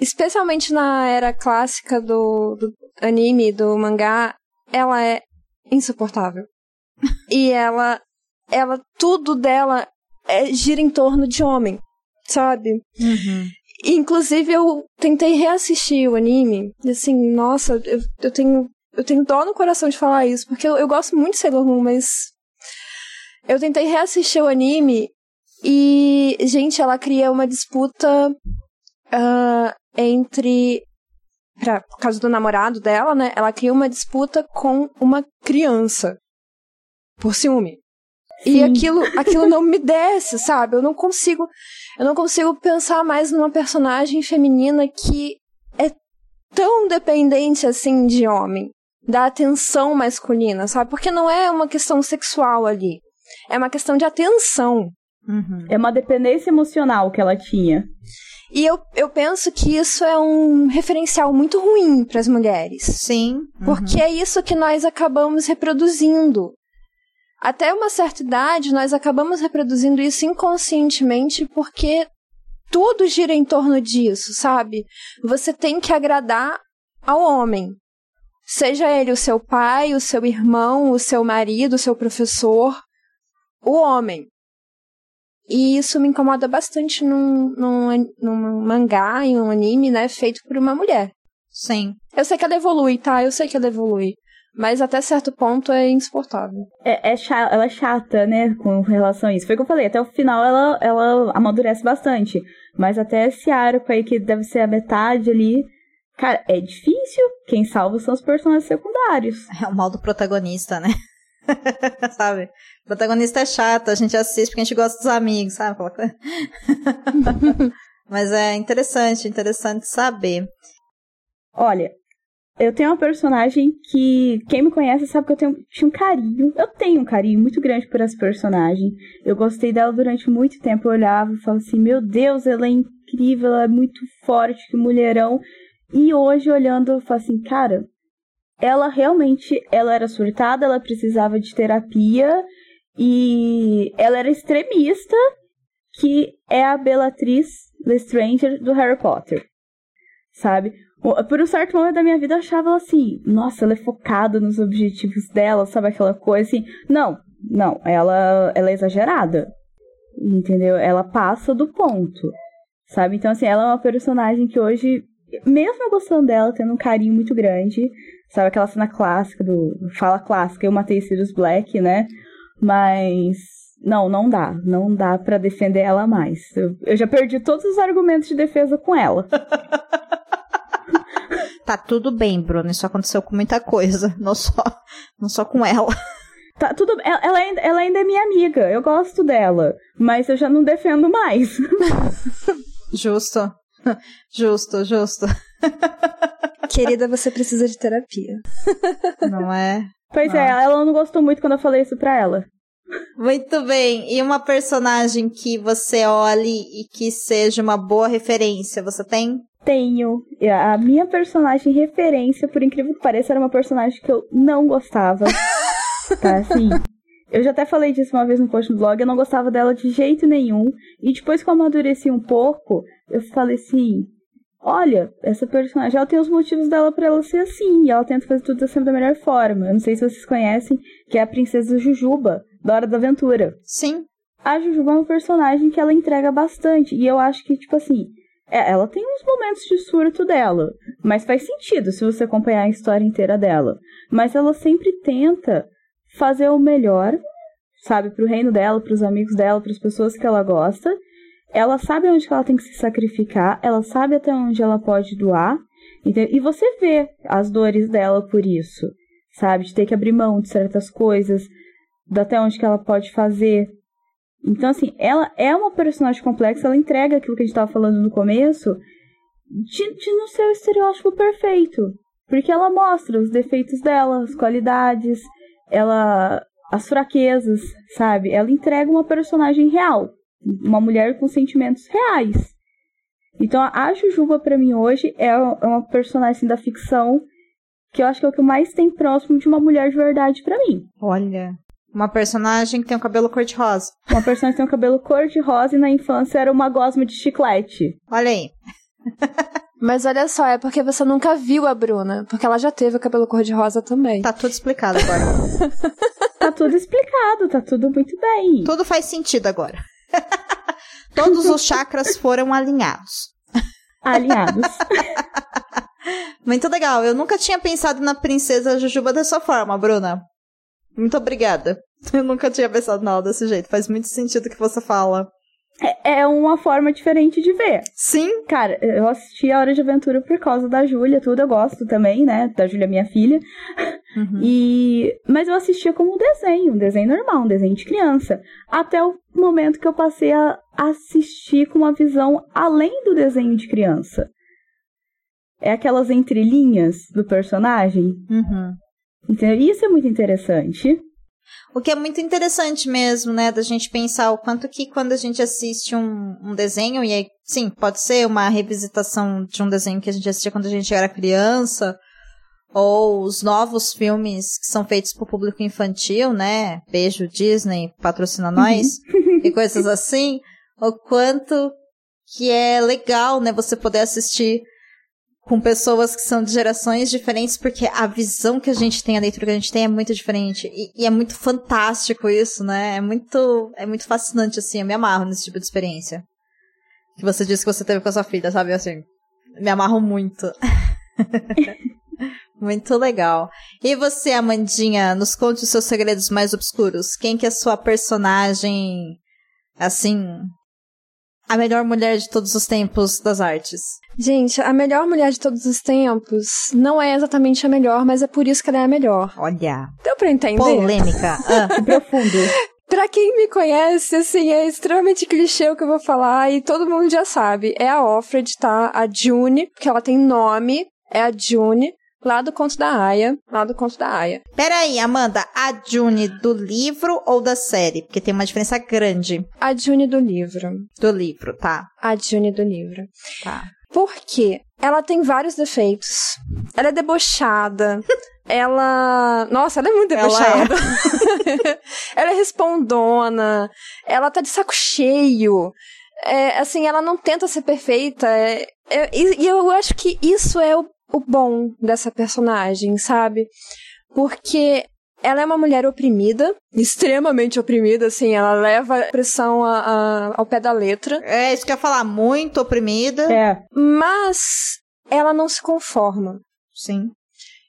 especialmente na era clássica do, do anime, do mangá, ela é insuportável. e ela ela tudo dela é, gira em torno de homem sabe? Uhum. Inclusive, eu tentei reassistir o anime, e assim, nossa, eu, eu tenho. Eu tenho dó no coração de falar isso, porque eu, eu gosto muito de Sailor Moon, mas. Eu tentei reassistir o anime e, gente, ela cria uma disputa uh, entre. Pra, por causa do namorado dela, né? Ela cria uma disputa com uma criança. Por ciúme. Sim. E aquilo, aquilo não me desce, sabe? Eu não consigo. Eu não consigo pensar mais numa personagem feminina que é tão dependente assim de homem, da atenção masculina, sabe? Porque não é uma questão sexual ali. É uma questão de atenção. Uhum. É uma dependência emocional que ela tinha. E eu, eu penso que isso é um referencial muito ruim para as mulheres. Sim. Uhum. Porque é isso que nós acabamos reproduzindo. Até uma certa idade, nós acabamos reproduzindo isso inconscientemente porque tudo gira em torno disso, sabe? Você tem que agradar ao homem. Seja ele o seu pai, o seu irmão, o seu marido, o seu professor, o homem. E isso me incomoda bastante num, num, num mangá e um anime, né, feito por uma mulher. Sim. Eu sei que ela evolui, tá? Eu sei que ela evolui. Mas até certo ponto é insuportável. É, é chata, ela é chata, né, com relação a isso. Foi o que eu falei, até o final ela, ela amadurece bastante. Mas até esse arco aí, que deve ser a metade ali, cara, é difícil. Quem salva são os personagens secundários. É o mal do protagonista, né? sabe? O protagonista é chato, a gente assiste porque a gente gosta dos amigos, sabe? Mas é interessante, interessante saber. Olha, eu tenho uma personagem que quem me conhece sabe que eu tenho, tinha um carinho. Eu tenho um carinho muito grande por essa personagem. Eu gostei dela durante muito tempo. Eu olhava e falava assim: Meu Deus, ela é incrível, ela é muito forte, que mulherão. E hoje, olhando, eu falo assim: Cara, ela realmente ela era surtada, ela precisava de terapia e ela era extremista, que é a Bellatrix Lestrange do Harry Potter. Sabe? Por um certo momento da minha vida eu achava ela assim, nossa, ela é focada nos objetivos dela, sabe aquela coisa assim. Não, não, ela, ela é exagerada. Entendeu? Ela passa do ponto. Sabe? Então, assim, ela é uma personagem que hoje mesmo gostando dela, tendo um carinho muito grande, sabe aquela cena clássica do fala clássica, eu matei Sirius Black, né? Mas não, não dá, não dá para defender ela mais. Eu, eu já perdi todos os argumentos de defesa com ela. Tá tudo bem, Bruno. Isso aconteceu com muita coisa, não só, não só com ela. Tá tudo. Ela, ela, ainda, ela ainda é minha amiga. Eu gosto dela. Mas eu já não defendo mais. Justo. Justo, justo. Querida, você precisa de terapia. Não é? Pois é, ela não gostou muito quando eu falei isso pra ela. Muito bem. E uma personagem que você olhe e que seja uma boa referência, você tem? Tenho. A minha personagem referência, por incrível que pareça, era uma personagem que eu não gostava. tá, assim. Eu já até falei disso uma vez no post no blog, eu não gostava dela de jeito nenhum. E depois que eu amadureci um pouco, eu falei assim: olha, essa personagem, ela tem os motivos dela para ela ser assim, e ela tenta fazer tudo sempre da melhor forma. Eu não sei se vocês conhecem, que é a princesa Jujuba, da Hora da Aventura. Sim. A Jujuba é uma personagem que ela entrega bastante, e eu acho que, tipo assim, é, ela tem uns momentos de surto dela, mas faz sentido se você acompanhar a história inteira dela. Mas ela sempre tenta fazer o melhor, sabe, pro reino dela, pros amigos dela, pras pessoas que ela gosta. Ela sabe onde ela tem que se sacrificar, ela sabe até onde ela pode doar, e você vê as dores dela por isso, sabe, de ter que abrir mão de certas coisas, até onde que ela pode fazer. Então, assim, ela é uma personagem complexa, ela entrega aquilo que a gente estava falando no começo, de, de não ser o estereótipo perfeito. Porque ela mostra os defeitos dela, as qualidades, ela as fraquezas, sabe? Ela entrega uma personagem real, uma mulher com sentimentos reais. Então a Jujuba para mim hoje é, é uma personagem da ficção que eu acho que é o que mais tem próximo de uma mulher de verdade para mim. Olha, uma personagem que tem um cabelo cor-de-rosa. Uma personagem que tem um cabelo cor-de-rosa e na infância era uma gosma de chiclete. Olha aí. Mas olha só, é porque você nunca viu a Bruna, porque ela já teve o cabelo cor-de-rosa também. Tá tudo explicado agora. tá tudo explicado, tá tudo muito bem. Tudo faz sentido agora. Todos os chakras foram alinhados. Alinhados. Muito legal. Eu nunca tinha pensado na princesa Jujuba dessa forma, Bruna. Muito obrigada. Eu nunca tinha pensado nada desse jeito. Faz muito sentido o que você fala. É, é uma forma diferente de ver. Sim. Cara, eu assisti a Hora de Aventura por causa da Júlia, tudo. Eu gosto também, né? Da Júlia, minha filha. Uhum. E... Mas eu assistia como um desenho, um desenho normal, um desenho de criança. Até o momento que eu passei a assistir com uma visão além do desenho de criança. É aquelas entrelinhas do personagem. Uhum. Entendeu? Isso é muito interessante. O que é muito interessante mesmo, né, da gente pensar o quanto que quando a gente assiste um, um desenho, e aí, sim, pode ser uma revisitação de um desenho que a gente assistia quando a gente era criança, ou os novos filmes que são feitos para o público infantil, né, beijo Disney, patrocina nós, uhum. e coisas assim, o quanto que é legal, né, você poder assistir com pessoas que são de gerações diferentes, porque a visão que a gente tem, a leitura que a gente tem é muito diferente. E, e, é muito fantástico isso, né? É muito, é muito fascinante, assim. Eu me amarro nesse tipo de experiência. Que você disse que você teve com a sua filha, sabe? Assim, me amarro muito. muito legal. E você, Amandinha, nos conte os seus segredos mais obscuros. Quem que é a sua personagem, assim, a melhor mulher de todos os tempos das artes? Gente, a melhor mulher de todos os tempos não é exatamente a melhor, mas é por isso que ela é a melhor. Olha. Deu pra entender? Polêmica. ah, profundo. Pra quem me conhece, assim, é extremamente clichê o que eu vou falar e todo mundo já sabe. É a Offred, tá? A June, porque ela tem nome, é a June. Lá do Conto da Aya. Lá do Conto da Aya. Peraí, Amanda, a June do livro ou da série? Porque tem uma diferença grande. A June do livro. Do livro, tá. A June do livro. Tá. Por quê? Ela tem vários defeitos. Ela é debochada. ela. Nossa, ela é muito debochada. Ela é, ela é respondona. Ela tá de saco cheio. É, assim, ela não tenta ser perfeita. É, é, e, e eu acho que isso é o o bom dessa personagem, sabe? Porque ela é uma mulher oprimida, extremamente oprimida, assim, ela leva a pressão a, a, ao pé da letra. É, isso que eu ia falar, muito oprimida. É. Mas ela não se conforma. Sim.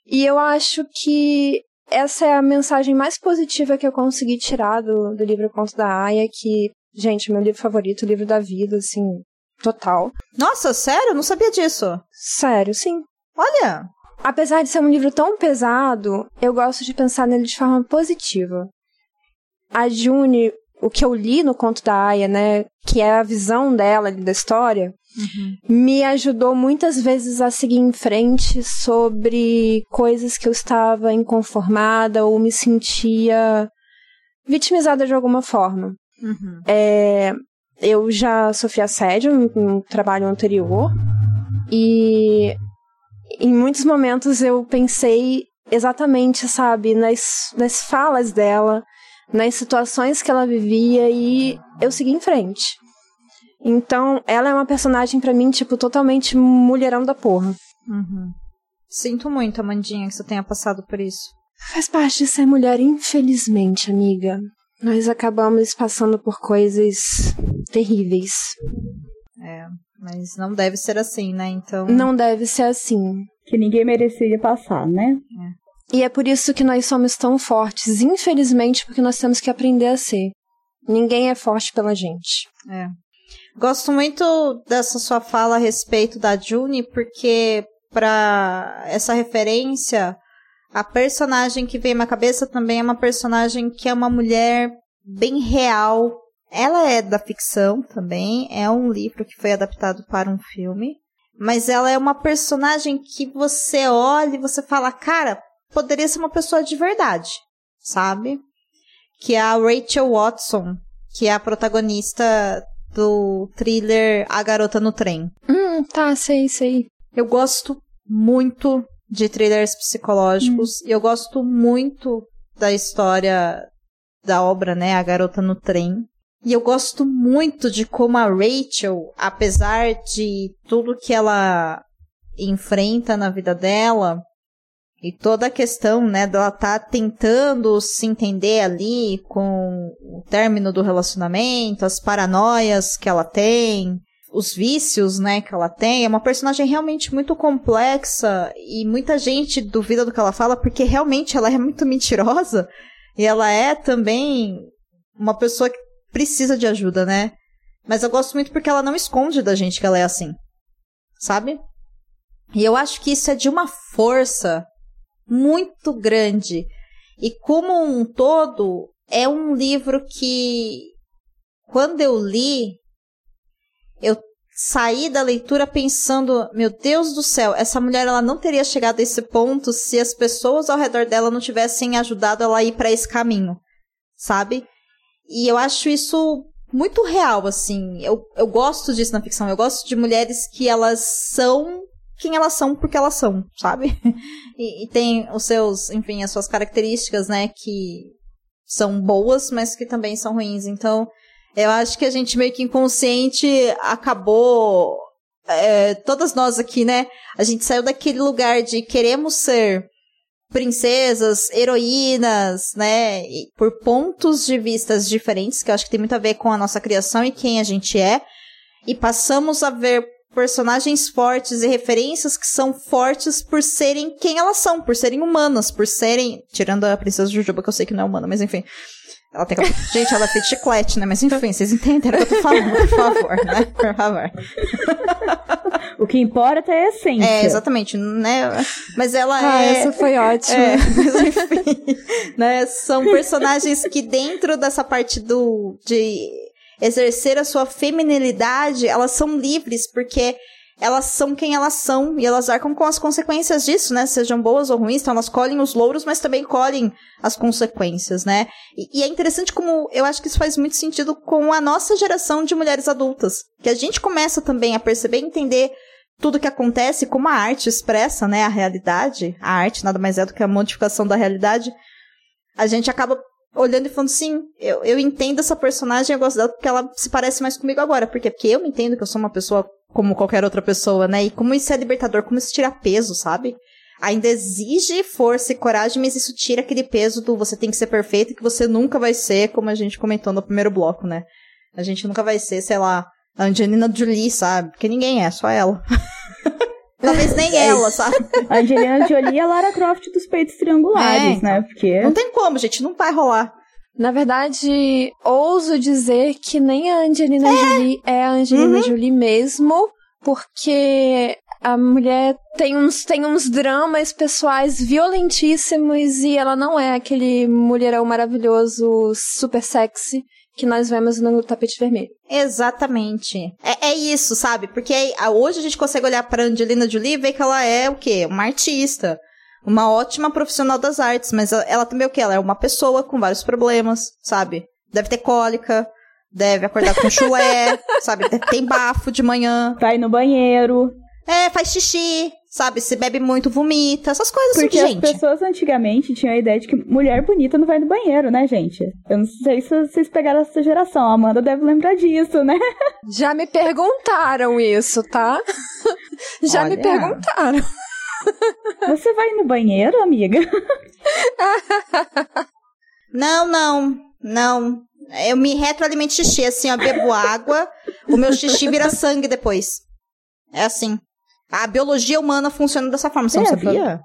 E eu acho que essa é a mensagem mais positiva que eu consegui tirar do, do livro Conto da Aya, que, gente, meu livro favorito, o livro da vida, assim, total. Nossa, sério? Eu não sabia disso. Sério, sim. Olha! Apesar de ser um livro tão pesado, eu gosto de pensar nele de forma positiva. A June, o que eu li no conto da Aya, né, que é a visão dela da história, uhum. me ajudou muitas vezes a seguir em frente sobre coisas que eu estava inconformada ou me sentia vitimizada de alguma forma. Uhum. É, eu já sofri assédio em um trabalho anterior e em muitos momentos eu pensei exatamente, sabe, nas, nas falas dela, nas situações que ela vivia e eu segui em frente. Então, ela é uma personagem para mim, tipo, totalmente mulherão da porra. Uhum. Sinto muito, Amandinha, que você tenha passado por isso. Faz parte de ser mulher, infelizmente, amiga. Nós acabamos passando por coisas terríveis. É, mas não deve ser assim, né? Então. Não deve ser assim. Que ninguém mereceria passar, né? É. E é por isso que nós somos tão fortes, infelizmente, porque nós temos que aprender a ser. Ninguém é forte pela gente. É. Gosto muito dessa sua fala a respeito da June, porque para essa referência, a personagem que veio na cabeça também é uma personagem que é uma mulher bem real, ela é da ficção também, é um livro que foi adaptado para um filme, mas ela é uma personagem que você olha e você fala, cara, poderia ser uma pessoa de verdade, sabe? Que é a Rachel Watson, que é a protagonista do thriller A Garota no Trem. Hum, tá, sei, sei. Eu gosto muito de thrillers psicológicos hum. e eu gosto muito da história da obra, né, A Garota no Trem. E eu gosto muito de como a Rachel, apesar de tudo que ela enfrenta na vida dela, e toda a questão, né, dela tá tentando se entender ali com o término do relacionamento, as paranoias que ela tem, os vícios, né, que ela tem. É uma personagem realmente muito complexa e muita gente duvida do que ela fala porque realmente ela é muito mentirosa e ela é também uma pessoa que precisa de ajuda, né? Mas eu gosto muito porque ela não esconde da gente que ela é assim. Sabe? E eu acho que isso é de uma força muito grande. E como um todo, é um livro que, quando eu li, eu saí da leitura pensando, meu Deus do céu, essa mulher ela não teria chegado a esse ponto se as pessoas ao redor dela não tivessem ajudado ela a ir para esse caminho, sabe? E eu acho isso muito real, assim. Eu, eu gosto disso na ficção. Eu gosto de mulheres que elas são quem elas são porque elas são, sabe? e, e tem os seus, enfim, as suas características, né, que são boas, mas que também são ruins. Então, eu acho que a gente meio que inconsciente acabou. É, todas nós aqui, né? A gente saiu daquele lugar de queremos ser princesas, heroínas, né? E por pontos de vistas diferentes, que eu acho que tem muito a ver com a nossa criação e quem a gente é. E passamos a ver personagens fortes e referências que são fortes por serem quem elas são, por serem humanas, por serem. Tirando a princesa Jujuba, que eu sei que não é humana, mas enfim. Ela tem Gente, ela fez chiclete, né? Mas enfim, vocês entenderam o que eu tô falando, por favor, né? Por favor. O que importa é a essência. É, exatamente, né? Mas ela ah, é. Essa foi ótima. É, mas enfim. né? São personagens que dentro dessa parte do. de exercer a sua feminilidade, elas são livres, porque elas são quem elas são e elas arcam com as consequências disso, né? Sejam boas ou ruins, então elas colhem os louros, mas também colhem as consequências, né? E, e, é interessante como eu acho que isso faz muito sentido com a nossa geração de mulheres adultas, que a gente começa também a perceber e entender tudo que acontece, como a arte expressa, né, a realidade. A arte nada mais é do que a modificação da realidade. A gente acaba olhando e falando, sim, eu, eu entendo essa personagem, eu gosto dela porque ela se parece mais comigo agora. Por quê? Porque eu me entendo que eu sou uma pessoa como qualquer outra pessoa, né? E como isso é libertador, como isso tira peso, sabe? Ainda exige força e coragem, mas isso tira aquele peso do você tem que ser perfeito, que você nunca vai ser, como a gente comentou no primeiro bloco, né? A gente nunca vai ser, sei lá, a Angelina Jolie, sabe? Porque ninguém é, só ela. Talvez nem ela, sabe? A Angelina Jolie é a Lara Croft dos peitos triangulares, É, né? Porque. Não tem como, gente, não vai rolar. Na verdade, ouso dizer que nem a Angelina Jolie é a Angelina Uhum. Jolie mesmo, porque a mulher tem uns, tem uns dramas pessoais violentíssimos e ela não é aquele mulherão maravilhoso, super sexy que nós vemos no tapete vermelho. Exatamente. É, é isso, sabe? Porque hoje a gente consegue olhar pra Angelina Jolie e ver que ela é o quê? Uma artista. Uma ótima profissional das artes, mas ela, ela também é o quê? Ela é uma pessoa com vários problemas, sabe? Deve ter cólica, deve acordar com chulé, sabe? Deve- Tem bafo de manhã. Vai no banheiro. É, faz xixi, sabe? Se bebe muito, vomita. Essas coisas Porque assim, as gente. pessoas antigamente tinham a ideia de que mulher bonita não vai no banheiro, né, gente? Eu não sei se vocês pegaram essa geração. A Amanda deve lembrar disso, né? Já me perguntaram isso, tá? Já me Olha. perguntaram. Você vai no banheiro, amiga? Não, não, não. Eu me retroalimento xixi, assim, eu bebo água, o meu xixi vira sangue depois. É assim. A biologia humana funciona dessa forma, você não É, sabia?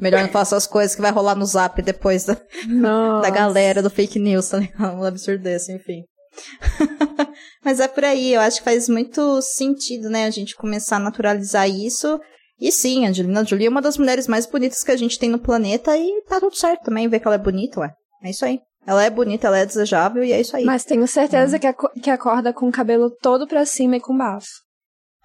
Melhor não falar essas coisas que vai rolar no zap depois da, Não. da galera do fake news, tá ligado? Um absurdo desse, enfim. Mas é por aí, eu acho que faz muito sentido, né, a gente começar a naturalizar isso. E sim, a Angelina Jolie é uma das mulheres mais bonitas que a gente tem no planeta e tá tudo certo também ver que ela é bonita, ué. É isso aí. Ela é bonita, ela é desejável e é isso aí. Mas tenho certeza que, aco- que acorda com o cabelo todo pra cima e com bafo.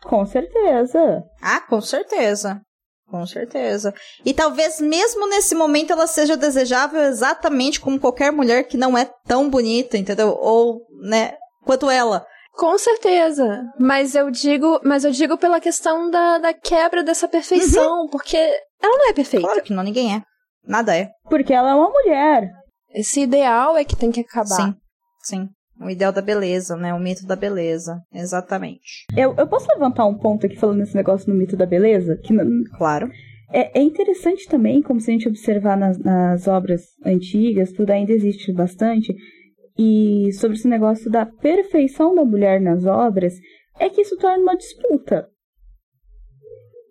Com certeza. Ah, com certeza. Com certeza. E talvez mesmo nesse momento ela seja desejável exatamente como qualquer mulher que não é tão bonita, entendeu? Ou, né, quanto ela. Com certeza. Mas eu digo, mas eu digo pela questão da, da quebra dessa perfeição, porque ela não é perfeita. Claro que não, ninguém é. Nada é. Porque ela é uma mulher. Esse ideal é que tem que acabar. Sim, sim. O ideal da beleza, né? O mito da beleza. Exatamente. Eu, eu posso levantar um ponto aqui falando nesse negócio no mito da beleza? Que n- Claro. é, é interessante também, como se a gente observar nas, nas obras antigas, tudo ainda existe bastante, e sobre esse negócio da perfeição da mulher nas obras, é que isso torna uma disputa.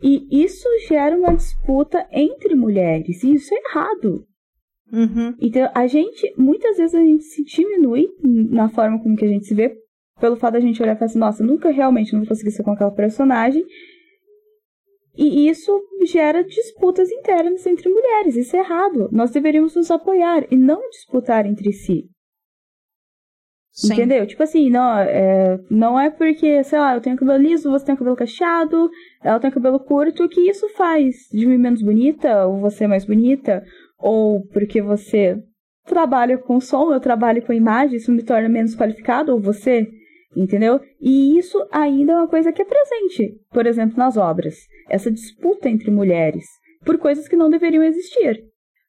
E isso gera uma disputa entre mulheres, e isso é errado. Uhum. Então, a gente, muitas vezes a gente se diminui na forma como que a gente se vê, pelo fato da gente olhar e falar assim, nossa, nunca realmente não vou conseguir ser com aquela personagem. E isso gera disputas internas entre mulheres, isso é errado. Nós deveríamos nos apoiar e não disputar entre si. Sim. Entendeu? Tipo assim, não é, não é porque, sei lá, eu tenho cabelo liso, você tem cabelo cacheado, ela tem cabelo curto, que isso faz de mim menos bonita, ou você mais bonita, ou porque você trabalha com som, eu trabalho com imagem, isso me torna menos qualificado, ou você, entendeu? E isso ainda é uma coisa que é presente, por exemplo, nas obras. Essa disputa entre mulheres, por coisas que não deveriam existir.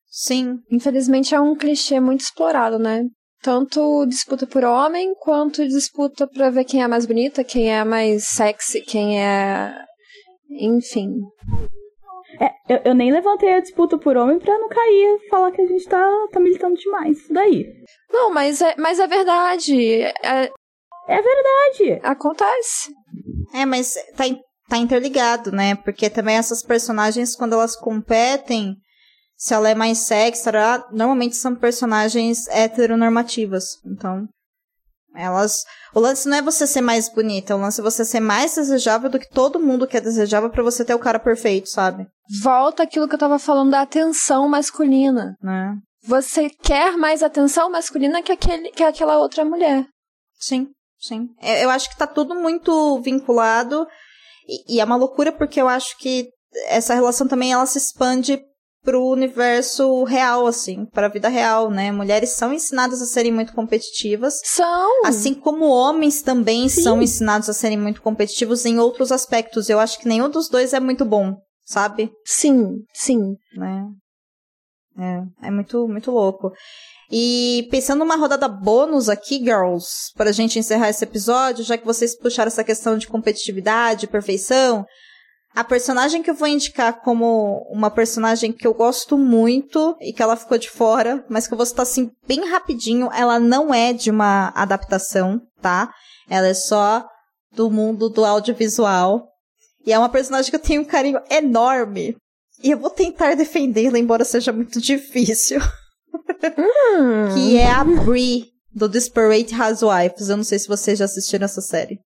Sim. Infelizmente é um clichê muito explorado, né? Tanto disputa por homem, quanto disputa pra ver quem é mais bonita, quem é mais sexy, quem é. Enfim. É, eu, eu nem levantei a disputa por homem pra não cair e falar que a gente tá, tá militando demais. Isso daí. Não, mas é, mas é verdade. É- É verdade. acontece. É, mas tá, tá interligado, né? Porque também essas personagens, quando elas competem, se ela é mais sexy, tarará, normalmente são personagens heteronormativas. Então, elas. O lance não é você ser mais bonita, o lance é você ser mais desejável do que todo mundo que é desejável pra você ter o cara perfeito, sabe? Volta aquilo que eu tava falando da atenção masculina. Né? Você quer mais atenção masculina que, aquele, que aquela outra mulher. Sim, sim. Eu eu acho que tá tudo muito vinculado. E, e é uma loucura porque eu acho que essa relação também ela se expande pro universo real, assim, pra vida real, né? Mulheres são ensinadas a serem muito competitivas. São. Assim como homens também Sim. são ensinados a serem muito competitivos em outros aspectos. Eu acho que nenhum dos dois é muito bom, sabe? Sim, sim. né? É, é muito, muito louco. E pensando numa rodada bônus aqui, girls, para a gente encerrar esse episódio, já que vocês puxaram essa questão de competitividade, perfeição, a personagem que eu vou indicar como uma personagem que eu gosto muito e que ela ficou de fora, mas que eu vou citar assim bem rapidinho, ela não é de uma adaptação, tá? Ela é só do mundo do audiovisual. E é uma personagem que eu tenho um carinho enorme. E eu vou tentar defendê-la, embora seja muito difícil. Hum. que é a Brie, do Desperate Housewives. Eu não sei se vocês já assistiram essa série.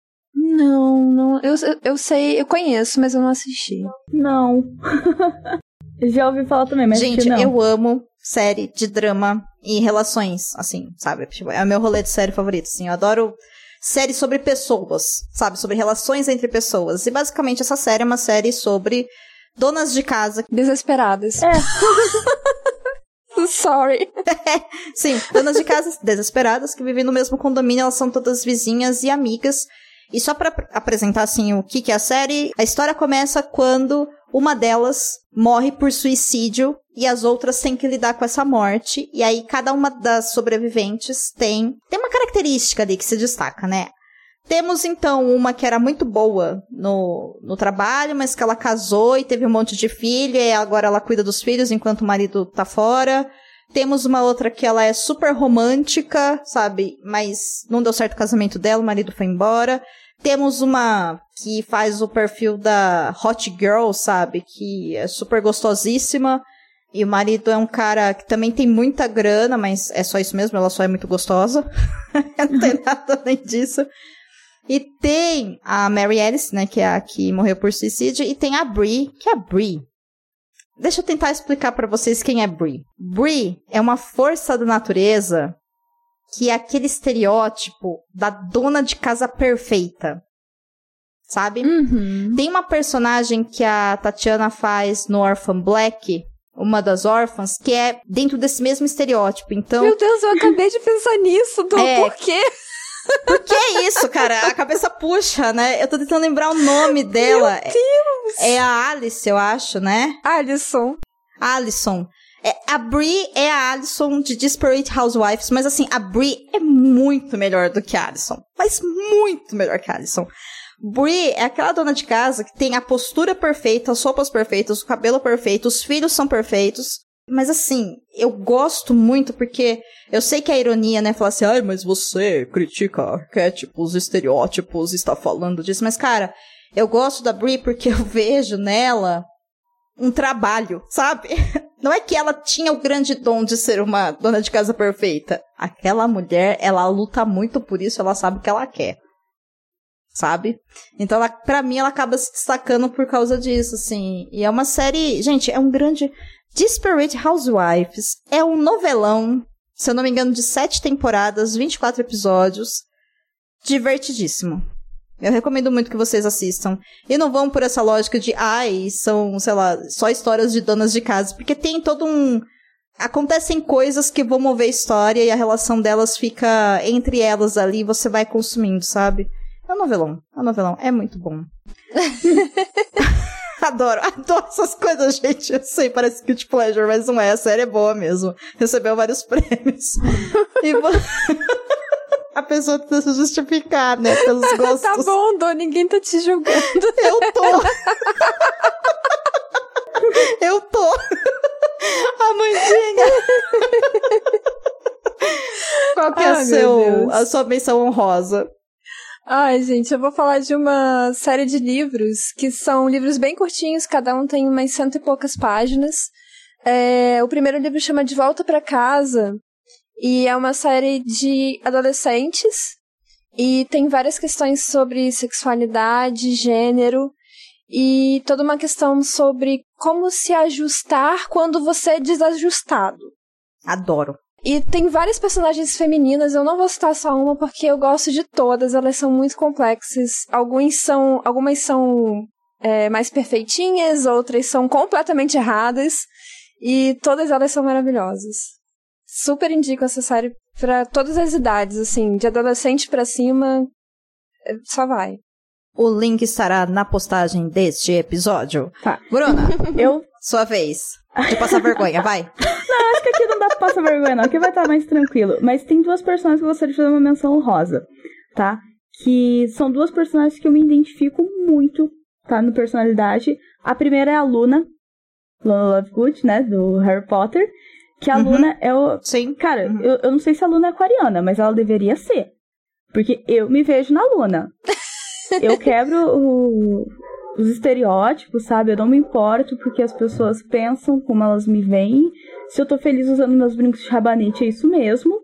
Não, não. Eu, eu sei, eu conheço, mas eu não assisti. Não. Já ouvi falar também, mas Gente, não. eu amo série de drama e relações, assim, sabe? Tipo, é o meu rolê de série favorito, assim. Eu adoro séries sobre pessoas, sabe? Sobre relações entre pessoas. E basicamente essa série é uma série sobre donas de casa. Desesperadas. É. Sorry. Sim, donas de casa desesperadas que vivem no mesmo condomínio, elas são todas vizinhas e amigas. E só pra apresentar, assim, o que, que é a série, a história começa quando uma delas morre por suicídio e as outras têm que lidar com essa morte. E aí cada uma das sobreviventes tem tem uma característica ali que se destaca, né? Temos então uma que era muito boa no, no trabalho, mas que ela casou e teve um monte de filho, e agora ela cuida dos filhos enquanto o marido tá fora. Temos uma outra que ela é super romântica, sabe? Mas não deu certo o casamento dela, o marido foi embora. Temos uma que faz o perfil da Hot Girl, sabe? Que é super gostosíssima. E o marido é um cara que também tem muita grana, mas é só isso mesmo, ela só é muito gostosa. não tem nada além disso. E tem a Mary Alice, né, que é a que morreu por suicídio, e tem a Brie, que é a Brie. Deixa eu tentar explicar para vocês quem é Brie. Brie é uma força da natureza que é aquele estereótipo da dona de casa perfeita. Sabe? Uhum. Tem uma personagem que a Tatiana faz no Orphan Black, uma das órfãs, que é dentro desse mesmo estereótipo. Então, Meu Deus, eu acabei de pensar nisso, Dô. É. Por quê? Por que é isso, cara? A cabeça puxa, né? Eu tô tentando lembrar o nome dela. Meu Deus! É a Alice, eu acho, né? Alison. Alison. É, a Brie é a Alison de Desperate Housewives, mas assim, a Brie é muito melhor do que a Alison. Mas muito melhor que a Alison. Brie é aquela dona de casa que tem a postura perfeita, as roupas perfeitas, o cabelo perfeito, os filhos são perfeitos. Mas assim, eu gosto muito porque eu sei que a ironia, né, falar assim, ai, mas você critica arquétipos, estereótipos, está falando disso. Mas, cara, eu gosto da Brie porque eu vejo nela um trabalho, sabe? Não é que ela tinha o grande dom de ser uma dona de casa perfeita. Aquela mulher, ela luta muito por isso, ela sabe o que ela quer. Sabe? Então, ela, pra mim, ela acaba se destacando por causa disso, assim. E é uma série. Gente, é um grande. Desperate Housewives é um novelão, se eu não me engano, de sete temporadas, 24 episódios. Divertidíssimo. Eu recomendo muito que vocês assistam. E não vão por essa lógica de, ai, são, sei lá, só histórias de donas de casa. Porque tem todo um. Acontecem coisas que vão mover a história e a relação delas fica entre elas ali e você vai consumindo, sabe? É um novelão. É um novelão. É muito bom. adoro, adoro essas coisas, gente. Eu sei, parece que pleasure, mas não é. A série é boa mesmo. Recebeu vários prêmios. e vo... a pessoa precisa se justificar, né? Pelos gostos. Tá bom, Dô, ninguém tá te julgando. Eu tô. Eu tô. A Mandinha. Qual que é meu seu, a sua menção honrosa? Ai, gente, eu vou falar de uma série de livros que são livros bem curtinhos, cada um tem umas cento e poucas páginas. É, o primeiro livro chama De Volta para Casa e é uma série de adolescentes e tem várias questões sobre sexualidade, gênero e toda uma questão sobre como se ajustar quando você é desajustado. Adoro. E tem várias personagens femininas, eu não vou citar só uma porque eu gosto de todas, elas são muito complexas. Alguns são, algumas são é, mais perfeitinhas, outras são completamente erradas, e todas elas são maravilhosas. Super indico essa série pra todas as idades, assim, de adolescente pra cima, é, só vai. O link estará na postagem deste episódio. Tá. Bruna, Eu sua vez de passar vergonha, vai. acho que aqui não dá pra passar vergonha, não. Aqui vai estar mais tranquilo. Mas tem duas personagens que eu gostaria de fazer uma menção honrosa, tá? Que são duas personagens que eu me identifico muito, tá? No personalidade. A primeira é a Luna, Luna Lovegood, né? Do Harry Potter. Que a Uhum. Luna é o. Sim. Cara, Uhum. eu, eu não sei se a Luna é aquariana, mas ela deveria ser. Porque eu me vejo na Luna. Eu quebro o, os estereótipos, sabe? Eu não me importo porque as pessoas pensam como elas me veem. Se eu tô feliz usando meus brincos de rabanete, é isso mesmo.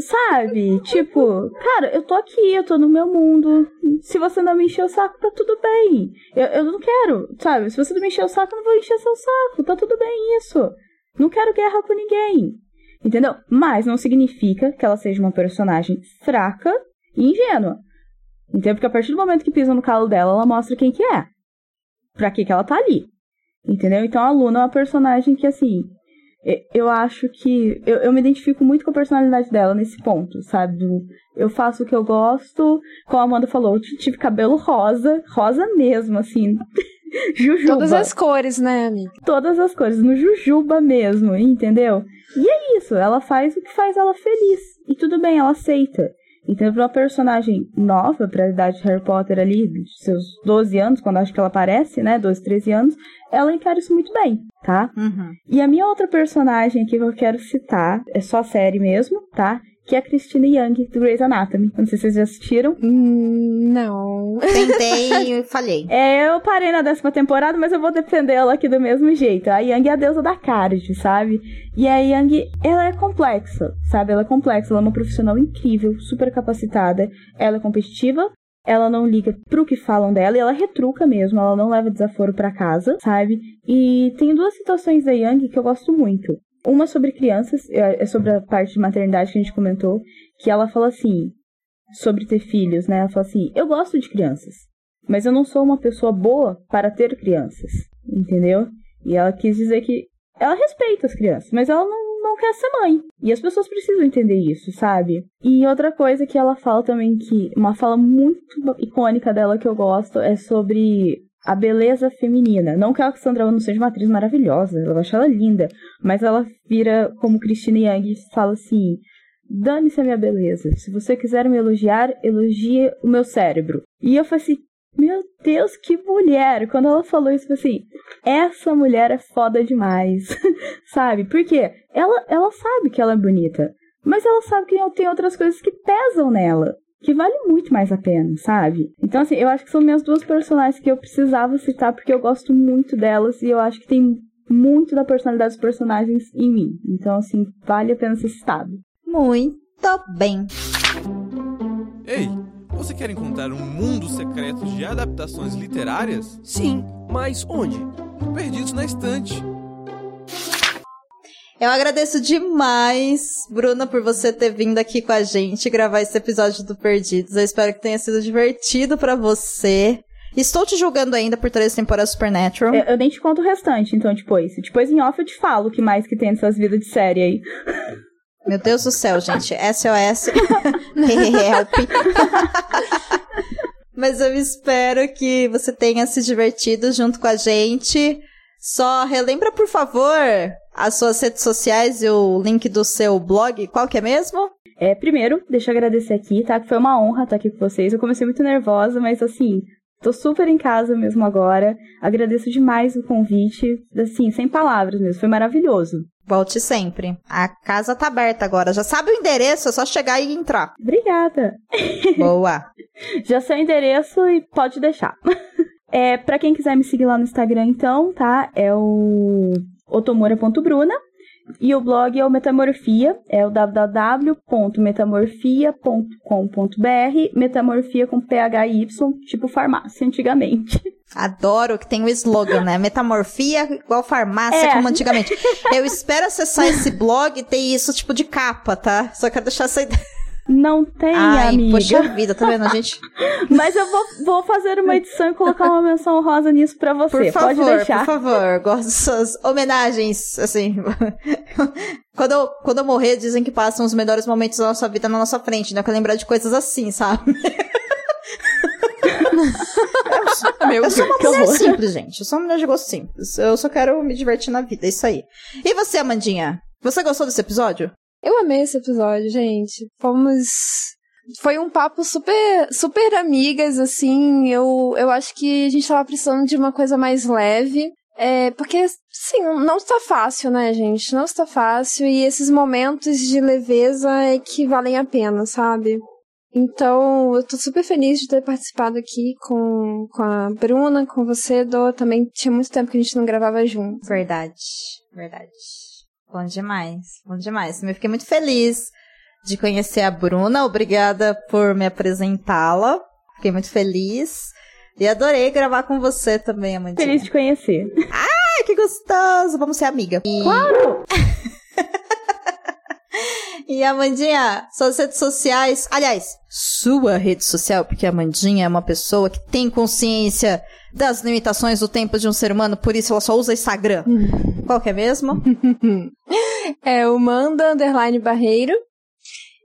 Sabe? Tipo, cara, eu tô aqui, eu tô no meu mundo. Se você não me encher o saco, tá tudo bem. Eu, eu não quero, sabe? Se você não me encher o saco, eu não vou encher seu saco. Tá tudo bem isso. Não quero guerra com ninguém. Entendeu? Mas não significa que ela seja uma personagem fraca e ingênua. Entendeu? Porque a partir do momento que pisa no calo dela, ela mostra quem que é. Pra que que ela tá ali. Entendeu? Então a Luna é uma personagem que, assim, eu acho que. Eu, eu me identifico muito com a personalidade dela nesse ponto, sabe? Eu faço o que eu gosto. Como a Amanda falou, eu tive cabelo rosa, rosa mesmo, assim. Jujuba. Todas as cores, né, amiga? Todas as cores, no Jujuba mesmo, entendeu? E é isso, ela faz o que faz ela feliz. E tudo bem, ela aceita. Então, pra uma personagem nova, pra idade de Harry Potter ali, de seus 12 anos, quando acho que ela aparece, né? 12, 13 anos, ela encara isso muito bem, tá? Uhum. E a minha outra personagem aqui que eu quero citar, é só série mesmo, tá? Que é a Christina Young, do Grey's Anatomy. Não sei se vocês já assistiram. Hum, não. Tentei e falhei. É, eu parei na décima temporada, mas eu vou defender ela aqui do mesmo jeito. A Young é a deusa da card, sabe? E a Young, ela é complexa, sabe? Ela é complexa, ela é uma profissional incrível, super capacitada. Ela é competitiva, ela não liga pro que falam dela e ela retruca mesmo, ela não leva desaforo para casa, sabe? E tem duas situações da Yang que eu gosto muito. Uma sobre crianças, é, é sobre a parte de maternidade que a gente comentou, que ela fala assim, sobre ter filhos, né? Ela fala assim: "Eu gosto de crianças, mas eu não sou uma pessoa boa para ter crianças", entendeu? E ela quis dizer que ela respeita as crianças, mas ela não não quer ser mãe. E as pessoas precisam entender isso, sabe? E outra coisa que ela fala também, que uma fala muito icônica dela que eu gosto, é sobre a beleza feminina. Não que a Sandra não seja uma atriz maravilhosa, eu acho ela linda, mas ela vira como Christina Yang e fala assim: dane-se a minha beleza. Se você quiser me elogiar, elogie o meu cérebro. E eu falei assim: meu Deus, que mulher! Quando ela falou isso, eu falei assim: essa mulher é foda demais, sabe? Porque ela, ela sabe que ela é bonita, mas ela sabe que tem outras coisas que pesam nela que vale muito mais a pena, sabe? Então, assim, eu acho que são minhas duas personagens que eu precisava citar porque eu gosto muito delas e eu acho que tem muito da personalidade dos personagens em mim. Então, assim, vale a pena ser citado. Muito bem. Ei, você quer encontrar um mundo secreto de adaptações literárias? Sim, mas onde? Perdidos na estante. Eu agradeço demais, Bruna, por você ter vindo aqui com a gente gravar esse episódio do Perdidos. Eu espero que tenha sido divertido para você. Estou te julgando ainda por três temporadas Supernatural. Eu, eu, nem te conto o restante, então, depois. Depois em off eu te falo o que mais que tem nessas vidas de série aí. Meu Deus do céu, gente. SOS. Help. Mas eu espero que você tenha se divertido junto com a gente. Só relembra, por favor, as suas redes sociais e o link do seu blog. Qual que é mesmo? É, primeiro, deixa eu agradecer aqui, tá? Que foi uma honra estar aqui com vocês. Eu comecei muito nervosa, mas assim, tô super em casa mesmo agora. Agradeço demais o convite. Assim, sem palavras mesmo. Foi maravilhoso. Volte sempre. A casa tá aberta agora. Já sabe o endereço, é só chegar e entrar. Obrigada. Boa. Já sei o endereço e pode deixar. É, para quem quiser me seguir lá no Instagram, então, tá? É o otomora.bruna. E o blog é o Metamorfia, é o www.metamorfia.com.br, metamorfia com PHY, tipo farmácia antigamente. Adoro que tem o slogan, né? Metamorfia igual farmácia, é. como antigamente. Eu espero acessar esse blog e ter isso tipo de capa, tá? Só quero deixar essa ideia. Não tem, Ai, amiga. Poxa vida, tá vendo, gente? Mas eu vou, vou fazer uma edição e colocar uma menção rosa nisso pra você. Por favor, Pode deixar. por favor. Gosto dessas homenagens, assim. quando, eu, quando eu morrer, dizem que passam os melhores momentos da nossa vida na nossa frente, né? Eu quero lembrar de coisas assim, sabe? Meu eu sou uma mulher horror. simples, gente. Eu sou uma mulher de gosto simples. Eu só quero me divertir na vida, é isso aí. E você, Amandinha? Você gostou desse episódio? Eu amei esse episódio, gente. Fomos. Foi um papo super, super amigas, assim. Eu, eu acho que a gente tava precisando de uma coisa mais leve. É, porque, sim, não está fácil, né, gente? Não está fácil. E esses momentos de leveza é que valem a pena, sabe? Então, eu tô super feliz de ter participado aqui com, com a Bruna, com você, Dô. Também tinha muito tempo que a gente não gravava junto. Verdade, verdade. Bom demais, bom demais. Eu fiquei muito feliz de conhecer a Bruna. Obrigada por me apresentá-la. Fiquei muito feliz. E adorei gravar com você também, Amandinha. Feliz de conhecer. Ai, que gostoso! Vamos ser amiga. E... Claro! e Amandinha, suas redes sociais. Aliás, sua rede social, porque a Amandinha é uma pessoa que tem consciência das limitações do tempo de um ser humano, por isso ela só usa Instagram. Qual que é mesmo? é o Manda Underline Barreiro.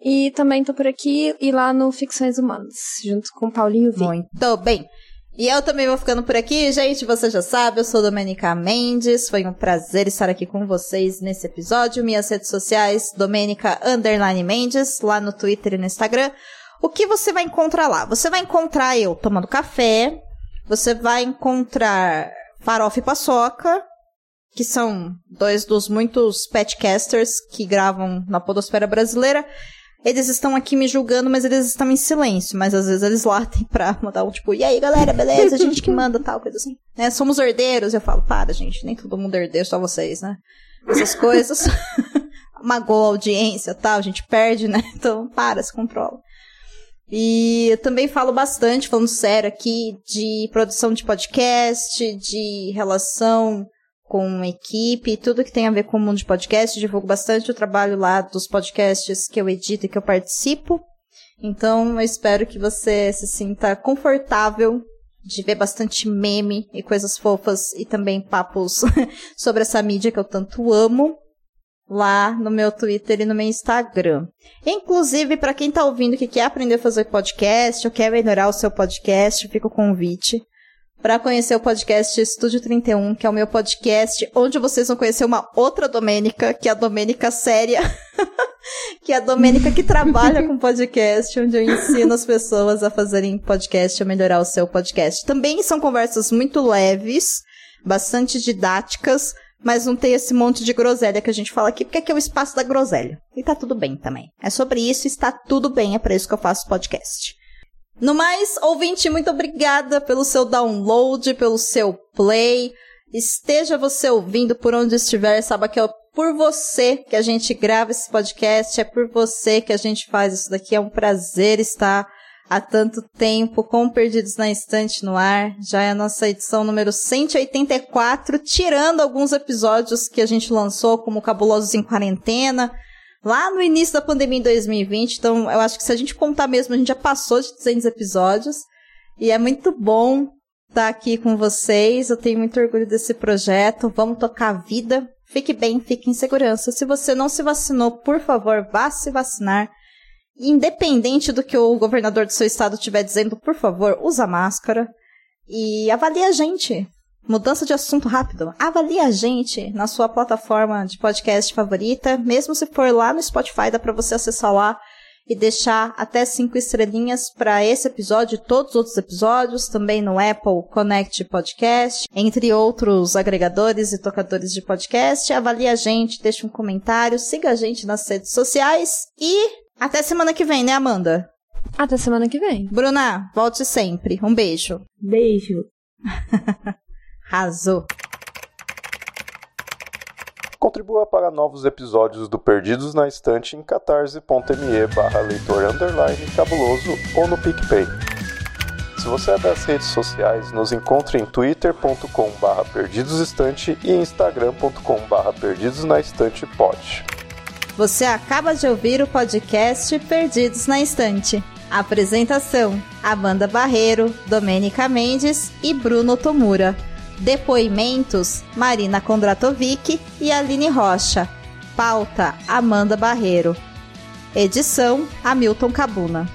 E também tô por aqui e lá no Ficções Humanas, junto com o Paulinho V. Muito bem. E eu também vou ficando por aqui, gente. Você já sabe, eu sou Domenica Mendes. Foi um prazer estar aqui com vocês nesse episódio. Minhas redes sociais, Domenica Underline Mendes, lá no Twitter e no Instagram. O que você vai encontrar lá? Você vai encontrar eu tomando café, você vai encontrar Farofa e Paçoca, que são dois dos muitos petcasters que gravam na podosfera brasileira. Eles estão aqui me julgando, mas eles estão em silêncio. Mas às vezes eles latem pra mandar um tipo, e aí galera, beleza? A gente que manda tal, coisa assim. Né? Somos herdeiros. Eu falo, para, gente, nem todo mundo é herdeiro, só vocês, né? Essas coisas. Magoa a audiência tal, a gente perde, né? Então, para, se controla. E eu também falo bastante, falando sério aqui, de produção de podcast, de relação com equipe, tudo que tem a ver com o mundo de podcast. Divulgo bastante o trabalho lá dos podcasts que eu edito e que eu participo. Então, eu espero que você se sinta confortável de ver bastante meme e coisas fofas e também papos sobre essa mídia que eu tanto amo lá no meu Twitter e no meu Instagram. Inclusive, para quem tá ouvindo que quer aprender a fazer podcast ou quer melhorar o seu podcast, fica o convite para conhecer o podcast Estúdio 31, que é o meu podcast onde vocês vão conhecer uma outra Domênica, que é a Domênica séria, que é a Domênica que trabalha com podcast, onde eu ensino as pessoas a fazerem podcast, a melhorar o seu podcast. Também são conversas muito leves, bastante didáticas, mas não tem esse monte de groselha que a gente fala aqui, porque aqui é o espaço da groselha. E tá tudo bem também. É sobre isso, está tudo bem, é para isso que eu faço podcast. No mais, ouvinte, muito obrigada pelo seu download, pelo seu play. Esteja você ouvindo por onde estiver, saiba que é por você que a gente grava esse podcast, é por você que a gente faz isso daqui. É um prazer estar há tanto tempo com Perdidos na Estante no ar. Já é a nossa edição número 184, tirando alguns episódios que a gente lançou, como Cabulosos em Quarentena, lá no início da pandemia em 2020. Então, eu acho que se a gente contar mesmo, a gente já passou de 200 episódios. E é muito bom estar aqui com vocês. Eu tenho muito orgulho desse projeto. Vamos tocar a vida. Fique bem, fique em segurança. Se você não se vacinou, por favor, vá se vacinar. Independente do que o governador do seu estado estiver dizendo, por favor, usa máscara. E avalie a gente. Mudança de assunto rápido. Avalie a gente na sua plataforma de podcast favorita. Mesmo se for lá no Spotify, dá para você acessar lá e deixar até cinco estrelinhas para esse episódio e todos os outros episódios, também no Apple Connect Podcast, entre outros agregadores e tocadores de podcast. Avalie a gente, deixe um comentário, siga a gente nas redes sociais e até semana que vem, né, Amanda? Até semana que vem. Bruna, volte sempre. Um beijo. Beijo. Arrasou. Contribua para novos episódios do Perdidos na Estante em catarse.me barra leitor underline cabuloso ou no PicPay. Se você é das redes sociais, nos encontre em twitter.com barra perdidosestante e instagram.com barra perdidosnaestante pode. Você acaba de ouvir o podcast Perdidos na Estante. Apresentação: Amanda Barreiro, Domênica Mendes e Bruno Tomura. Depoimentos: Marina Kondratovic e Aline Rocha. Pauta: Amanda Barreiro. Edição: Hamilton Cabuna.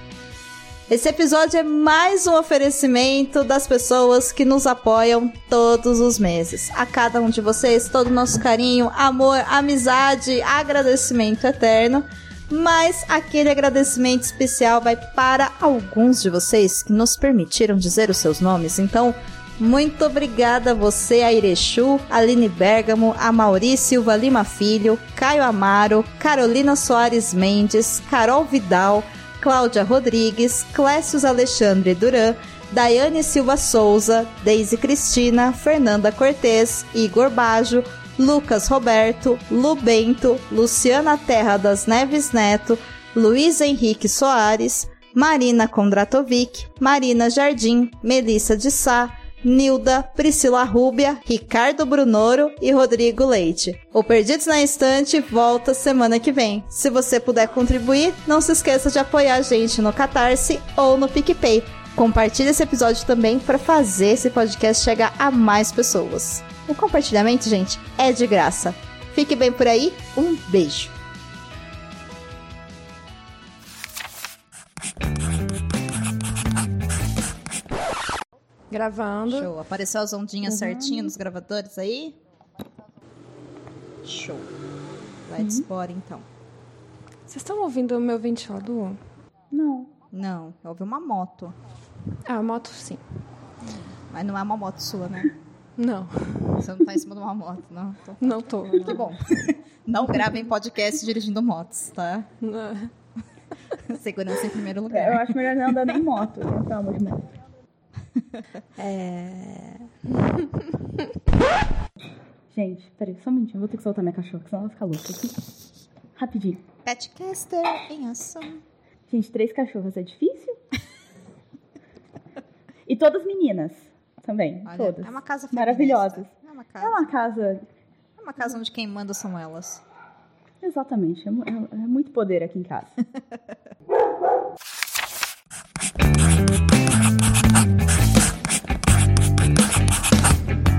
Esse episódio é mais um oferecimento das pessoas que nos apoiam todos os meses. A cada um de vocês, todo o nosso carinho, amor, amizade, agradecimento eterno. Mas aquele agradecimento especial vai para alguns de vocês que nos permitiram dizer os seus nomes. Então, muito obrigada a você, a Aline Bergamo, a Silva Lima Filho, Caio Amaro, Carolina Soares Mendes, Carol Vidal, Cláudia Rodrigues, Clécius Alexandre Duran, Daiane Silva Souza, Deise Cristina, Fernanda Cortez, Igor Bajo, Lucas Roberto, Lu Bento, Luciana Terra das Neves Neto, Luiz Henrique Soares, Marina Kondratovic, Marina Jardim, Melissa de Sá, Nilda, Priscila Rúbia, Ricardo Brunoro e Rodrigo Leite. O Perdidos na Estante volta semana que vem. Se você puder contribuir, não se esqueça de apoiar a gente no Catarse ou no PicPay. Compartilhe esse episódio também para fazer esse podcast chegar a mais pessoas. O compartilhamento, gente, é de graça. Fique bem por aí, um beijo. Gravando. Show. Apareceu as ondinhas certinho nos gravadores aí? Show. Let's bora então. Vocês estão ouvindo o meu ventilador? Não. Não, houve uma moto. Ah, a moto sim. Mas não é uma moto sua, né? Não, Você não tá em cima de uma moto, não. Então, não tô. que bom. Não gravem podcast dirigindo motos, tá? Não. Segurança em primeiro Eu lugar. acho melhor não andar nem moto. Não tá de moto. É... Gente, peraí, só um minutinho. Vou ter que soltar minha cachorra, senão ela vai ficar louca aqui. Rapidinho. Petcaster em ação. Gente, três cachorras é difícil? e todas meninas também. Olha, todas. é uma casa Maravilhosas. feminista. É uma É casa. uma casa. É uma casa onde quem manda são elas. Exatamente. É, é- é muito poder aqui em casa.